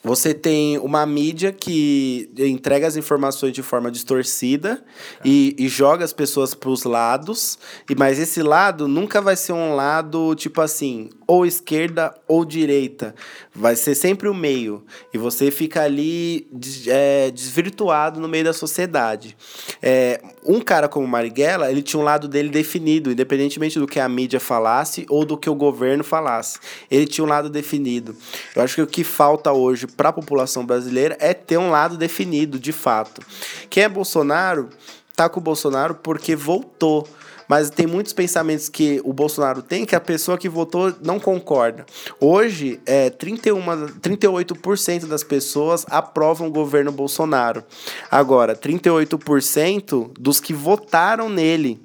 você tem uma mídia que entrega as informações de forma distorcida e, e joga as pessoas para os lados, e mas esse lado nunca vai ser um lado tipo assim, ou esquerda ou direita. Vai ser sempre o meio. E você fica ali é, desvirtuado no meio da sociedade. É, um cara como Marighella, ele tinha um lado dele definido, independentemente do que a mídia falasse ou do que o governo falasse. Ele tinha um lado definido. Eu acho que o que falta hoje para a população brasileira é ter um lado definido, de fato. Quem é Bolsonaro, tá com o Bolsonaro porque voltou. Mas tem muitos pensamentos que o Bolsonaro tem que a pessoa que votou não concorda. Hoje, é, 31, 38% das pessoas aprovam o governo Bolsonaro. Agora, 38% dos que votaram nele.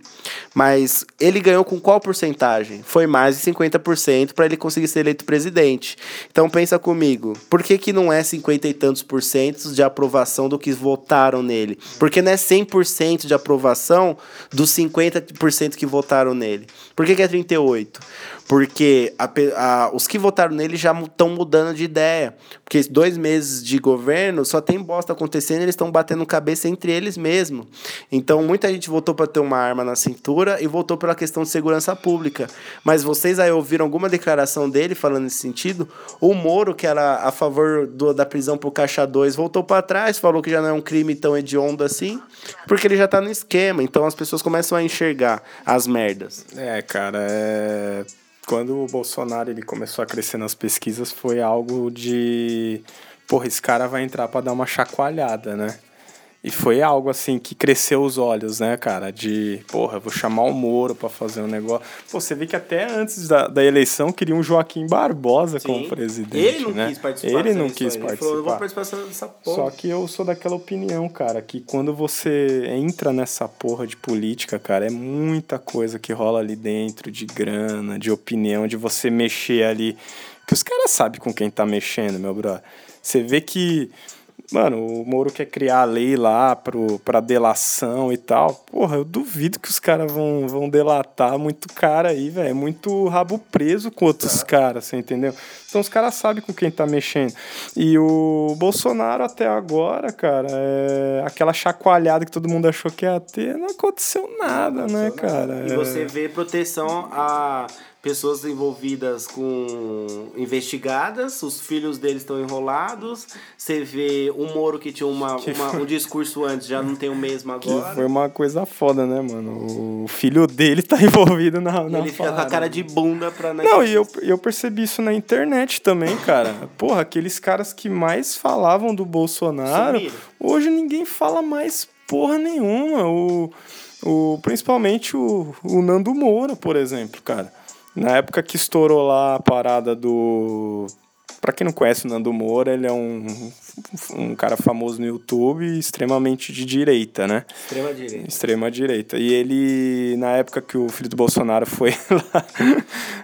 Mas ele ganhou com qual porcentagem? Foi mais de 50% para ele conseguir ser eleito presidente. Então pensa comigo, por que, que não é 50 e tantos por cento de aprovação do que votaram nele? Porque não é 100% de aprovação dos 50% que votaram nele. Por que, que é 38? Porque a a- os que votaram nele já estão mudando de ideia. Porque dois meses de governo só tem bosta acontecendo, eles estão batendo cabeça entre eles mesmos. Então muita gente votou para ter uma arma na cintura e votou pela questão de segurança pública. Mas vocês aí ouviram alguma declaração dele falando nesse sentido? O Moro, que era a favor do- da prisão por caixa 2, voltou para trás, falou que já não é um crime tão hediondo assim, porque ele já tá no esquema. Então as pessoas começam a enxergar as merdas. É, cara, é... quando o Bolsonaro ele começou a crescer nas pesquisas foi algo de, porra, esse cara vai entrar pra dar uma chacoalhada, né? E foi algo assim que cresceu os olhos, né, cara? De, porra, vou chamar o Moro pra fazer um negócio. Pô, você vê que até antes da, da eleição queriam um Joaquim Barbosa como presidente, Ele não né? quis participar Ele não quis ele participar. falou, eu vou participar dessa porra. Só que eu sou daquela opinião, cara, que quando você entra nessa porra de política, cara, é muita coisa que rola ali dentro, de grana, de opinião, de você mexer ali. Que os caras sabem com quem tá mexendo, meu brother. Você vê que. Mano, o Moro quer criar a lei lá pro, pra delação e tal. Porra, eu duvido que os caras vão, vão delatar muito cara aí, velho. É muito rabo preso com outros caras, você entendeu? Então os caras sabem com quem tá mexendo. E o Bolsonaro até agora, cara, é aquela chacoalhada que todo mundo achou que ia ter, não aconteceu nada, né, cara? E É- você vê proteção a pessoas envolvidas com investigadas, os filhos deles estão enrolados. Você vê o Moro que tinha uma, Que uma- um discurso antes, já não tem o mesmo Que agora. foi uma coisa foda, né, mano? O filho dele tá envolvido na, na Ele fica com a cara de bunda pra... Não, e eu, eu percebi isso na internet também, cara. Porra, aqueles caras que mais falavam do Bolsonaro, Sumiram. hoje ninguém fala mais porra nenhuma. O, o, principalmente o, o Nando Moura, por exemplo, cara. Na época que estourou lá a parada do. Pra quem não conhece o Nando Moura, ele é um, um cara famoso no YouTube, extremamente de direita, né? Extrema direita. Extrema direita. E ele, na época que o filho do Bolsonaro foi lá,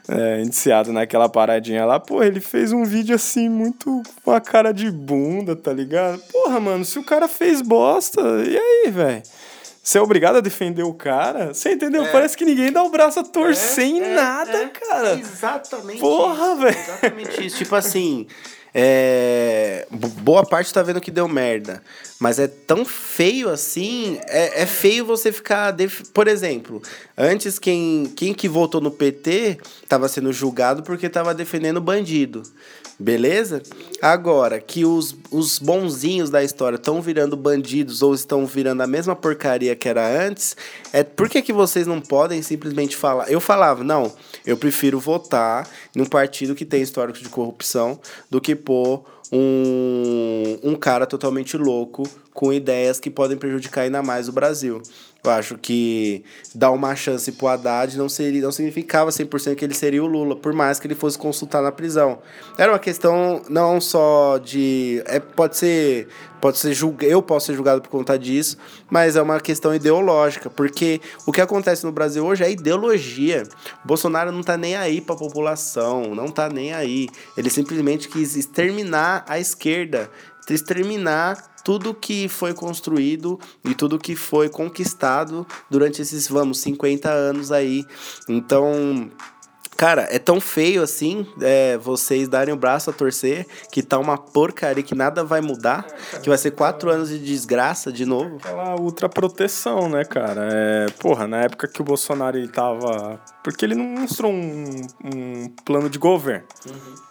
é, indiciado naquela paradinha lá, pô, ele fez um vídeo assim, muito com a cara de bunda, tá ligado? Porra, mano, se o cara fez bosta, e aí, velho? Você é obrigado a defender o cara? Você entendeu? Parece que ninguém dá o braço a torcer em É, nada, é, cara. Exatamente Porra, velho. Exatamente isso. Tipo assim, é, bo- boa parte tá vendo que deu merda. Mas é tão feio assim. É, é feio você ficar. def- Por exemplo, antes quem, quem que votou no PT tava sendo julgado porque tava defendendo bandido. Beleza? Agora, que os, os bonzinhos da história estão virando bandidos ou estão virando a mesma porcaria que era antes, é por que, que vocês não podem simplesmente falar? Eu falava, não, eu prefiro votar num partido que tem histórico de corrupção do que um, um cara totalmente louco com ideias que podem prejudicar ainda mais o Brasil. Eu acho que dar uma chance pro Haddad não, seria, não significava 100% que ele seria o Lula, por mais que ele fosse consultar na prisão. Era uma questão não só de. É, pode ser. Pode ser julga, eu posso ser julgado por conta disso, mas é uma questão ideológica, porque o que acontece no Brasil hoje é ideologia. Bolsonaro não tá nem aí pra população, não tá nem aí. Ele simplesmente quis exterminar a esquerda, exterminar tudo que foi construído e tudo que foi conquistado durante esses, vamos, 50 anos aí. Então, Cara, é tão feio assim é, vocês darem o braço a torcer que tá uma porcaria que nada vai mudar, que vai ser quatro anos de desgraça de novo. Aquela ultra proteção, né, cara? É, porra, na época que o Bolsonaro ele tava. Porque ele não mostrou um, um plano de governo.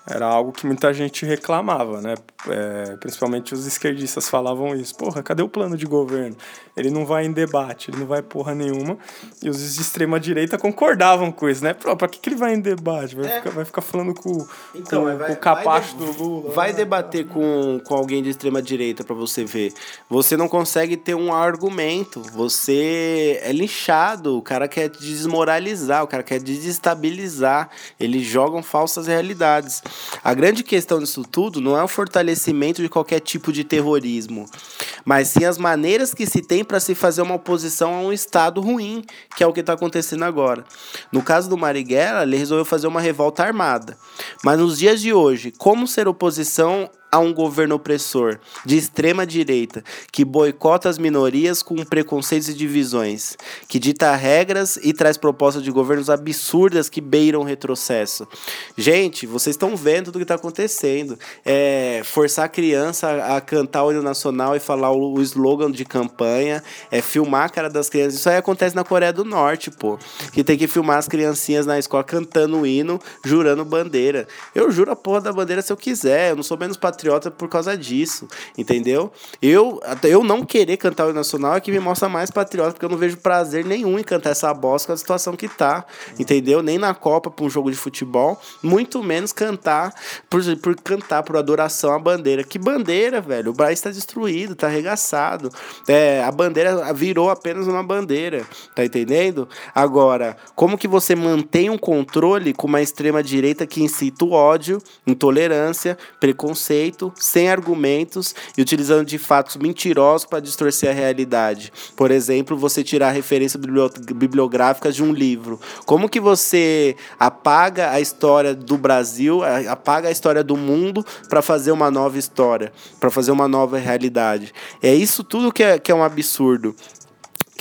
Era algo que muita gente reclamava, né? É, principalmente os esquerdistas falavam isso. Porra, cadê o plano de governo? Ele não vai em debate, ele não vai porra nenhuma. E os de extrema direita concordavam com isso, né? Pô, pra que, que ele vai em debate? Vai, É. ficar, vai ficar falando com, Então, com, vai- com o capacho do Lula. Vai né? debater com, com alguém de extrema direita pra você ver. Você não consegue ter um argumento. Você é linchado. O cara quer desmoralizar, o cara quer desestabilizar. Eles jogam falsas realidades. A grande questão disso tudo não é o fortalecimento de qualquer tipo de terrorismo, mas sim as maneiras que se tem para se fazer uma oposição a um Estado ruim, que é o que está acontecendo agora. No caso do Marighella, ele resolveu fazer uma revolta armada. Mas nos dias de hoje, como ser oposição a um governo opressor de extrema direita que boicota as minorias com preconceitos e divisões, que dita regras e traz propostas de governos absurdas que beiram retrocesso. Gente, vocês estão vendo tudo que está acontecendo. É, forçar a criança a, cantar o hino nacional e falar o, o slogan de campanha, é filmar a cara das crianças. Isso aí acontece na Coreia do Norte, pô. Que tem que filmar as criancinhas na escola cantando o hino, jurando bandeira. Eu juro a porra da bandeira se eu quiser. Eu não sou menos patriota por causa disso, entendeu? Eu, eu não querer cantar o nacional é que me mostra mais patriota, porque eu não vejo prazer nenhum em cantar essa bosta com a situação que tá, entendeu? Nem na Copa pra um jogo de futebol, muito menos cantar por, por cantar, por adoração à bandeira. Que bandeira, velho? O país tá destruído, tá arregaçado. É, a bandeira virou apenas uma bandeira, tá entendendo? Agora, como que você mantém um controle com uma extrema direita que incita o ódio, intolerância, preconceito, sem argumentos e utilizando de fatos mentirosos para distorcer a realidade? Por exemplo, você tirar referências biblio- bibliográficas de um livro. Como que você apaga a história do Brasil, apaga a história do mundo para fazer uma nova história, para fazer uma nova realidade? É isso tudo que é, que é um absurdo.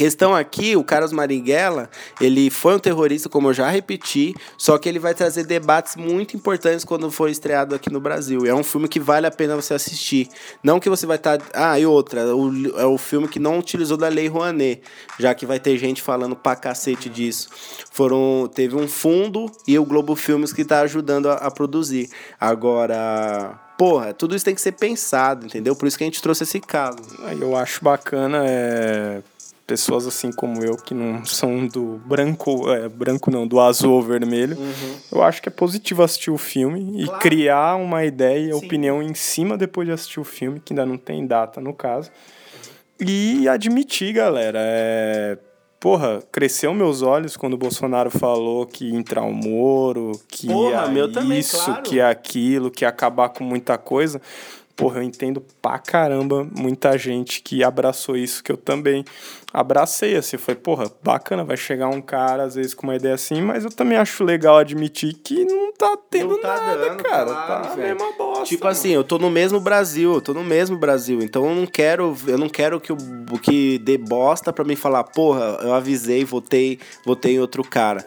Questão aqui, o Carlos Marighella, ele foi um terrorista, como eu já repeti, só que ele vai trazer debates muito importantes quando for estreado aqui no Brasil. É um filme que vale a pena você assistir. Não que você vai estar... Ah, e outra, o- é o filme que não utilizou da Lei Rouanet, já que vai ter gente falando pra cacete disso. Foram, teve um fundo e o Globo Filmes que tá ajudando a, a produzir. Agora... Porra, tudo isso tem que ser pensado, entendeu? Por isso que a gente trouxe esse caso. Aí eu acho bacana é, pessoas assim como eu que não são do branco, é, branco não, do azul ou vermelho. Eu acho que é positivo assistir o filme e Claro. criar uma ideia e Sim. opinião em cima depois de assistir o filme, que ainda não tem data no caso. E admitir, galera, é, porra, cresceu meus olhos quando o Bolsonaro falou que ia entrar o Moro, que Porra, ia meu também, isso, claro. que ia aquilo, que ia acabar com muita coisa. Porra, eu entendo pra caramba muita gente que abraçou isso, que eu também abracei, assim, foi, porra, bacana, vai chegar um cara, às vezes, com uma ideia assim, mas eu também acho legal admitir que não tá tendo Não tá nada, dando, cara, claro, tá a mesma bosta. Tipo mano. assim, eu tô no mesmo Brasil, eu tô no mesmo Brasil, então eu não quero, eu não quero que o o que dê bosta pra mim falar, porra, eu avisei, votei, votei em outro cara.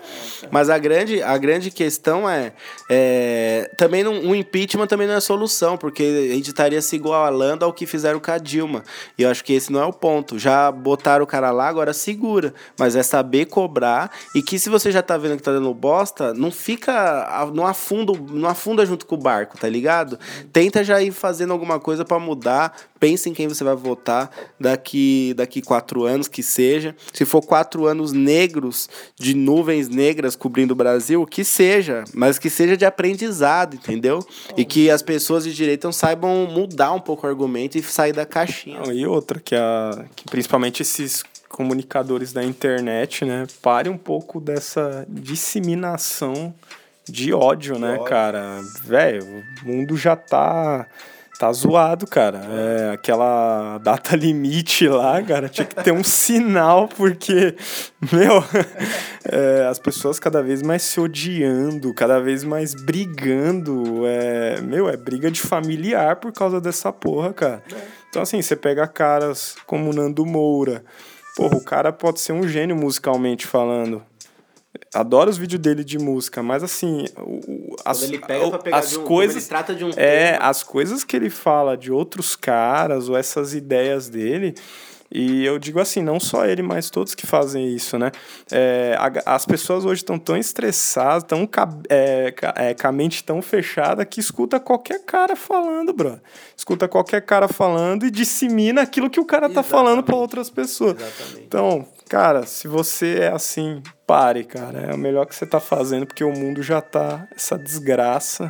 Mas a grande, a grande questão é, é também não, um impeachment também não é solução, porque a gente estaria se igualando ao que fizeram com a Dilma. E eu acho que esse não é o ponto. Já botaram o cara lá, agora segura, mas é saber cobrar e que se você já tá vendo que tá dando bosta, não fica, não afunda, não afunda junto com o barco, tá ligado? Tenta já ir fazendo alguma coisa pra mudar, pense em quem você vai votar daqui daqui quatro anos que seja. Se for quatro anos negros de nuvens negras cobrindo o Brasil, que seja, mas que seja de aprendizado, entendeu? E que as pessoas de direita saibam mudar um pouco o argumento e sair da caixinha. Não, e outra, que, a, que principalmente esses comunicadores da internet, né, parem um pouco dessa disseminação de ódio, né, ódio. cara? Velho, o mundo já tá. Tá zoado, cara. É, aquela data limite lá, cara, tinha que ter um sinal, porque, meu, é, as pessoas cada vez mais se odiando, cada vez mais brigando. É, meu, é briga de familiar por causa dessa porra, cara. Então, assim, você pega caras como Nando Moura. Porra, o cara pode ser um gênio musicalmente falando. Adoro os vídeos dele de música, mas assim, o, as, ele pega pra pegar as de um, coisas. ele trata de um É, tema, as coisas que ele fala de outros caras, ou essas ideias dele. E eu digo assim, não só ele, mas todos que fazem isso, né? É, a- as pessoas hoje estão tão estressadas, tão é, é, com a mente tão fechada que escuta qualquer cara falando, bro. Escuta qualquer cara falando e dissemina aquilo que o cara tá falando para outras pessoas. Exatamente. Então, cara, se você é assim, pare, cara. É o melhor que você tá fazendo, porque o mundo já tá essa desgraça.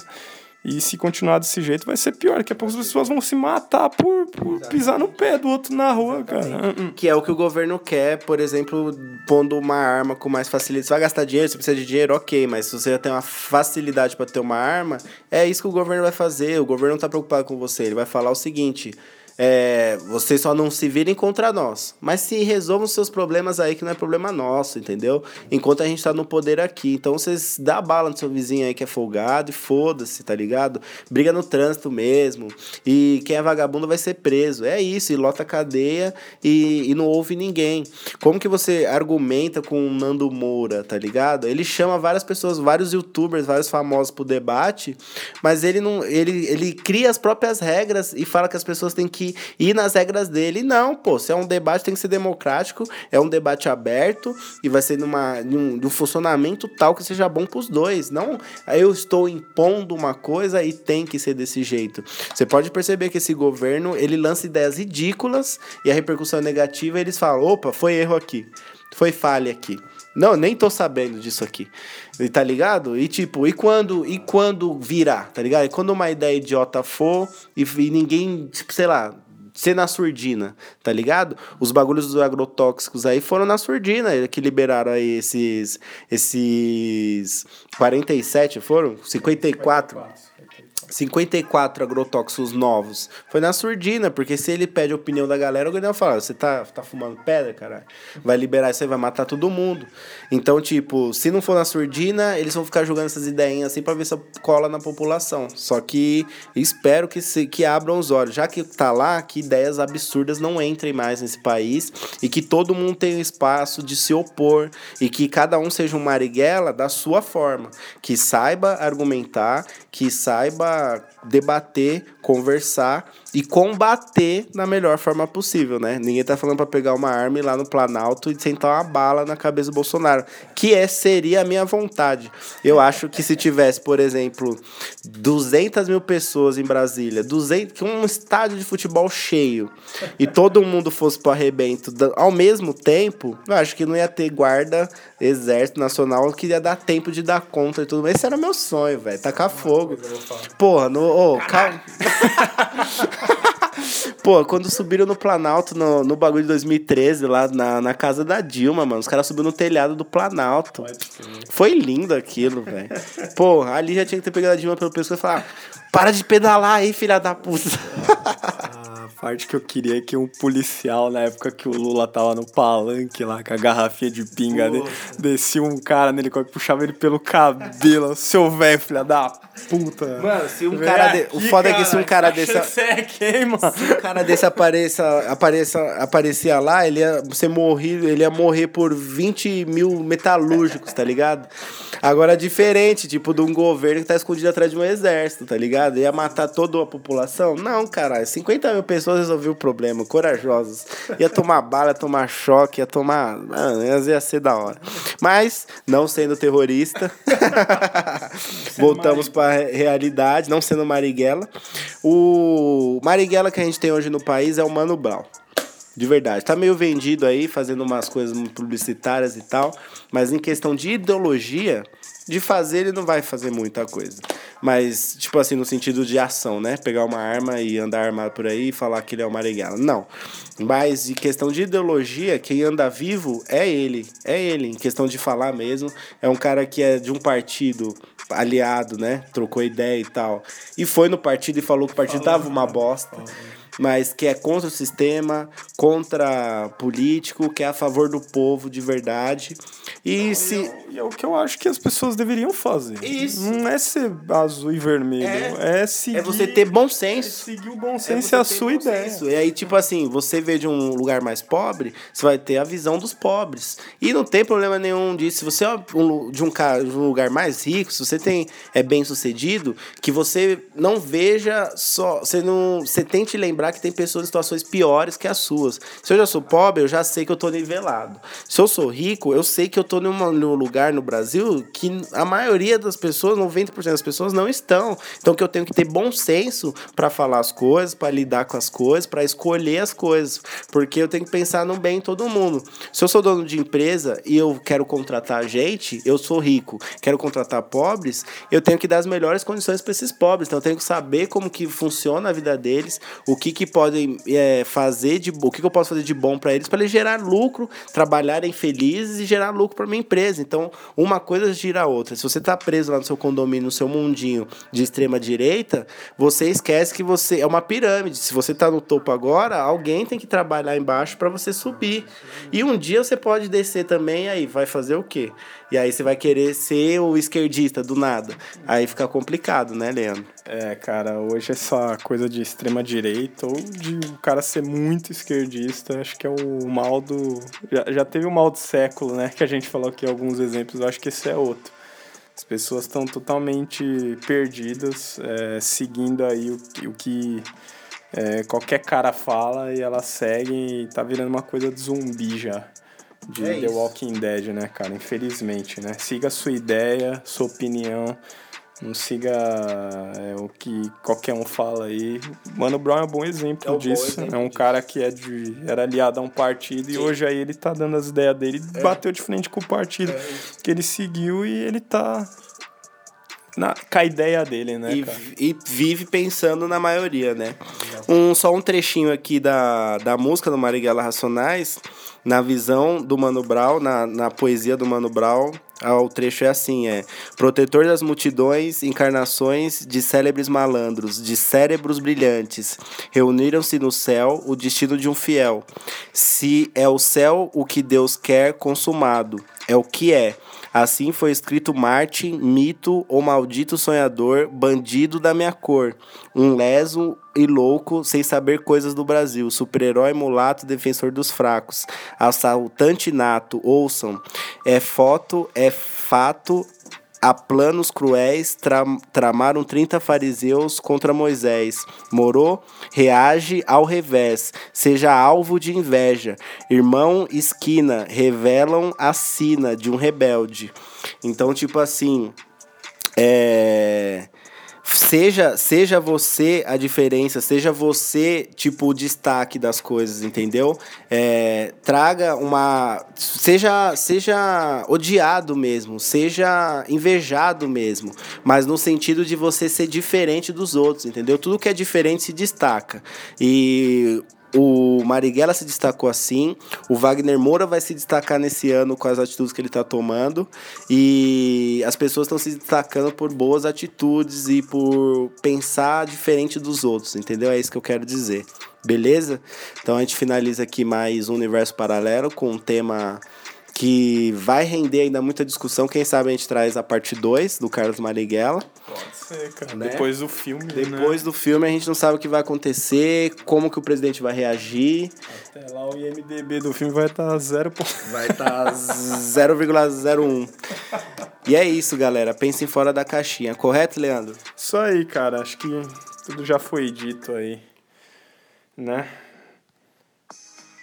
E se continuar desse jeito, vai ser pior. Daqui a pouco as pessoas vão se matar por, por pisar no pé do outro na rua, cara. Hum, hum. Que é o que o governo quer, por exemplo, pondo uma arma com mais facilidade. Você vai gastar dinheiro, você precisa de dinheiro, ok, mas se você já tem uma facilidade para ter uma arma, é isso que o governo vai fazer. O governo não tá preocupado com você. Ele vai falar o seguinte. É, vocês só não se virem contra nós. Mas se resolvam seus problemas aí, que não é problema nosso, entendeu? Enquanto a gente tá no poder aqui. Então vocês dá bala no seu vizinho aí que é folgado e foda-se, tá ligado? Briga no trânsito mesmo. E quem é vagabundo vai ser preso. É isso, e lota cadeia e, e não ouve ninguém. Como que você argumenta com o Nando Moura, tá ligado? Ele chama várias pessoas, vários youtubers, vários famosos pro debate, mas ele não. Ele, ele cria as próprias regras e fala que as pessoas têm que ir nas regras dele. Não, pô, se é um debate, tem que ser democrático, é um debate aberto e vai ser numa, num, num funcionamento tal que seja bom pros dois. Não, eu estou impondo uma coisa e tem que ser desse jeito. Você pode perceber que esse governo, ele lança ideias ridículas e a repercussão é negativa, eles falam, opa, foi erro aqui, foi falha aqui. Não, nem tô sabendo disso aqui. E tá ligado? E tipo, e quando, e quando virar, tá ligado? E quando uma ideia idiota for e, e ninguém, tipo, sei lá, ser na surdina, tá ligado? Os bagulhos dos agrotóxicos aí foram na surdina, que liberaram aí esses esses 47 foram? 54. 54 agrotóxicos novos. Foi na surdina, porque se ele pede a opinião da galera, o Guilherme fala: você tá, tá fumando pedra, caralho? Vai liberar isso aí, vai matar todo mundo. Então, tipo, se não for na surdina, eles vão ficar jogando essas ideinhas assim pra ver se cola na população. Só que espero que, se, que abram os olhos. Já que tá lá, que ideias absurdas não entrem mais nesse país e que todo mundo tenha espaço de se opor e que cada um seja um Marighella da sua forma. Que saiba argumentar, que saiba já debater, conversar e combater da melhor forma possível, né? Ninguém tá falando para pegar uma arma e ir lá no Planalto e sentar uma bala na cabeça do Bolsonaro, que é seria a minha vontade. Eu acho que se tivesse, por exemplo, 200 mil pessoas em Brasília, 200, que um estádio de futebol cheio e todo mundo fosse pro arrebento ao mesmo tempo, eu acho que não ia ter guarda, exército nacional, que ia dar tempo de dar conta e tudo mais. Esse era meu sonho, velho, tacar fogo. Porra, no, ô, calma. Pô, quando subiram no Planalto, no, no bagulho de 2013, lá na, na casa da Dilma, mano, os caras subiram no telhado do Planalto. Foi lindo aquilo, velho. Pô, ali já tinha que ter pegado a Dilma pelo pescoço e falar: para de pedalar aí, filha da puta. A parte que eu queria é que um policial, na época que o Lula tava no palanque lá, com a garrafinha de pinga dele, descia um cara nele, que puxava ele pelo cabelo. Seu velho, filha da puta. Mano, se um Vem cara. de- aqui, O foda é que se um cara essa desse. é quem, mano? Se um cara desse apareça, apareça, aparecia lá, ele ia ser morrido, ele ia morrer por 20 mil metalúrgicos, tá ligado? Agora, diferente, tipo, de um governo que tá escondido atrás de um exército, tá ligado? Ia matar toda a população? Não, caralho. 50 mil pessoas resolviam o problema, corajosos. Ia tomar bala, ia tomar choque, ia tomar. Mano, ia ser da hora. Mas, não sendo terrorista, voltamos pra realidade, não sendo Marighella. O Marighella que a gente tem hoje no país é o Mano Brown. De verdade. Tá meio vendido aí, fazendo umas coisas publicitárias e tal. Mas em questão de ideologia, de fazer, ele não vai fazer muita coisa. Mas, tipo assim, no sentido de ação, né? Pegar uma arma e andar armado por aí e falar que ele é o Marighella. Não. Mas em questão de ideologia, quem anda vivo é ele. É ele. Em questão de falar mesmo. É um cara que é de um partido aliado, né? Trocou ideia e tal. E foi no partido e falou que o partido tava uma bosta. mas que é contra o sistema, contra político, que é a favor do povo de verdade. E se. E é o que eu acho que as pessoas deveriam fazer. Isso. Não é ser azul e vermelho. É, seguir. É você ter bom é senso. seguir o bom É senso você e a sua bom ideia. senso. E aí, tipo assim, você vê de um lugar mais pobre, você vai ter a visão dos pobres. E não tem problema nenhum disso. Se você é um de um, de um lugar mais rico, se você tem, é bem sucedido, que você não veja só. Você não. Você tente lembrar que tem pessoas em situações piores que as suas. Se eu já sou pobre, eu já sei que eu tô nivelado. Se eu sou rico, eu sei que eu tô numa, num lugar no Brasil que a maioria das pessoas, 90% das pessoas, não estão. Então que eu tenho que ter bom senso para falar as coisas, para lidar com as coisas, para escolher as coisas. Porque eu tenho que pensar no bem de todo mundo. Se eu sou dono de empresa e eu quero contratar gente, eu sou rico, quero contratar pobres, eu tenho que dar as melhores condições para esses pobres. Então eu tenho que saber como que funciona a vida deles, o que que podem é, fazer de o que, que eu posso fazer de bom para eles, para eles gerar lucro, trabalharem felizes e gerar lucro para minha empresa. Então, uma coisa gira a outra. Se você tá preso lá no seu condomínio, no seu mundinho de extrema direita, você esquece que você é uma pirâmide. Se você tá no topo agora, alguém tem que trabalhar embaixo para você subir. E um dia você pode descer também, aí vai fazer o quê? E aí você vai querer ser o esquerdista do nada. Aí fica complicado, né, Leandro? É, cara, hoje essa coisa de extrema direita ou de o cara ser muito esquerdista, acho que é o mal do. Já, já teve o mal do século, né? Que a gente falou aqui alguns exemplos, eu acho que esse é outro. As pessoas estão totalmente perdidas, é, seguindo aí o, o que é, qualquer cara fala e elas seguem e tá virando uma coisa de zumbi já. De É The isso. Walking Dead, né, cara? Infelizmente, né? Siga a sua ideia, sua opinião. Não siga é, o que qualquer um fala aí. Mano Brown é um bom exemplo É um bom disso. exemplo é um cara que é de, era aliado a um partido e hoje aí ele tá dando as ideias dele e bateu de frente com o partido que ele seguiu e ele tá na, com a ideia dele, né, e, e vive pensando na maioria, né? Um, só um trechinho aqui da, da música do Marighella Racionais, na visão do Mano Brown, na, na poesia do Mano Brown, ah, o trecho é assim, é Protetor das multidões, encarnações de célebres malandros, de cérebros brilhantes, reuniram-se no céu o destino de um fiel. Se é o céu o que Deus quer consumado, é o que é. Assim foi escrito Marte, mito ou maldito sonhador, bandido da minha cor, um leso e louco sem saber coisas do Brasil, super-herói mulato, defensor dos fracos, assaltante nato, ouçam, é foto, é fato, Há planos cruéis, tram, tramaram 30 fariseus contra Moisés. Morou, reage ao revés, seja alvo de inveja. Irmão, esquina, revelam a sina de um rebelde. Então, tipo assim, é seja seja você a diferença, seja você tipo o destaque das coisas, entendeu? É, traga uma seja seja odiado mesmo, seja invejado mesmo, mas no sentido de você ser diferente dos outros, entendeu? Tudo que é diferente se destaca. E o Marighella se destacou assim, o Wagner Moura vai se destacar nesse ano com as atitudes que ele está tomando e as pessoas estão se destacando por boas atitudes e por pensar diferente dos outros, entendeu? É isso que eu quero dizer. Beleza? Então a gente finaliza aqui mais um universo paralelo com um tema que vai render ainda muita discussão. Quem sabe a gente traz a parte 2 do Carlos Marighella. Pode ser, cara. Né? Depois do filme, Depois do filme a gente não sabe o que vai acontecer, como que o presidente vai reagir. Até lá o IMDB do filme vai estar zero ponto. Vai tá estar 0,01. E é isso, galera. Pensem fora da caixinha. Correto, Leandro? Isso aí, cara. Acho que tudo já foi dito aí. Né?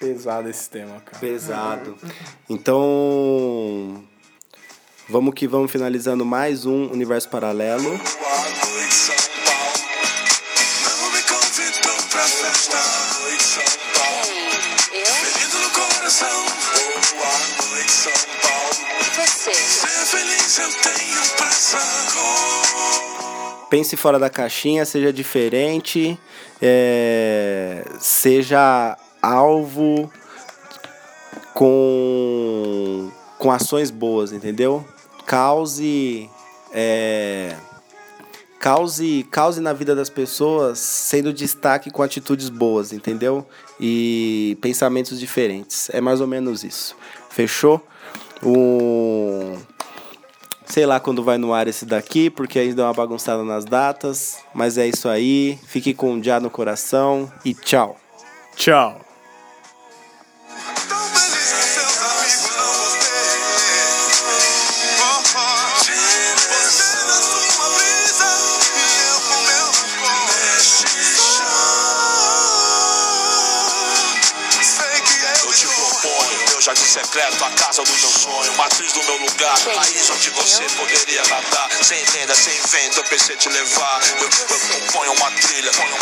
Pesado esse tema, cara. Pesado. Então, vamos que vamos finalizando mais um Universo Paralelo. Pense fora da caixinha, seja diferente, é, seja alvo com, com ações boas, entendeu? Cause. é, cause, cause na vida das pessoas sendo destaque com atitudes boas, entendeu? E pensamentos diferentes. É mais ou menos isso. Fechou? Um sei lá quando vai no ar esse daqui, porque aí deu uma bagunçada nas datas. Mas é isso aí. Fique com o Já no coração e tchau. Tchau. Secreto, a casa do meu sonho, matriz do meu lugar, país onde você poderia nadar, sem tenda, sem vento, eu pensei te levar. Eu, eu componho uma trilha, ponho uma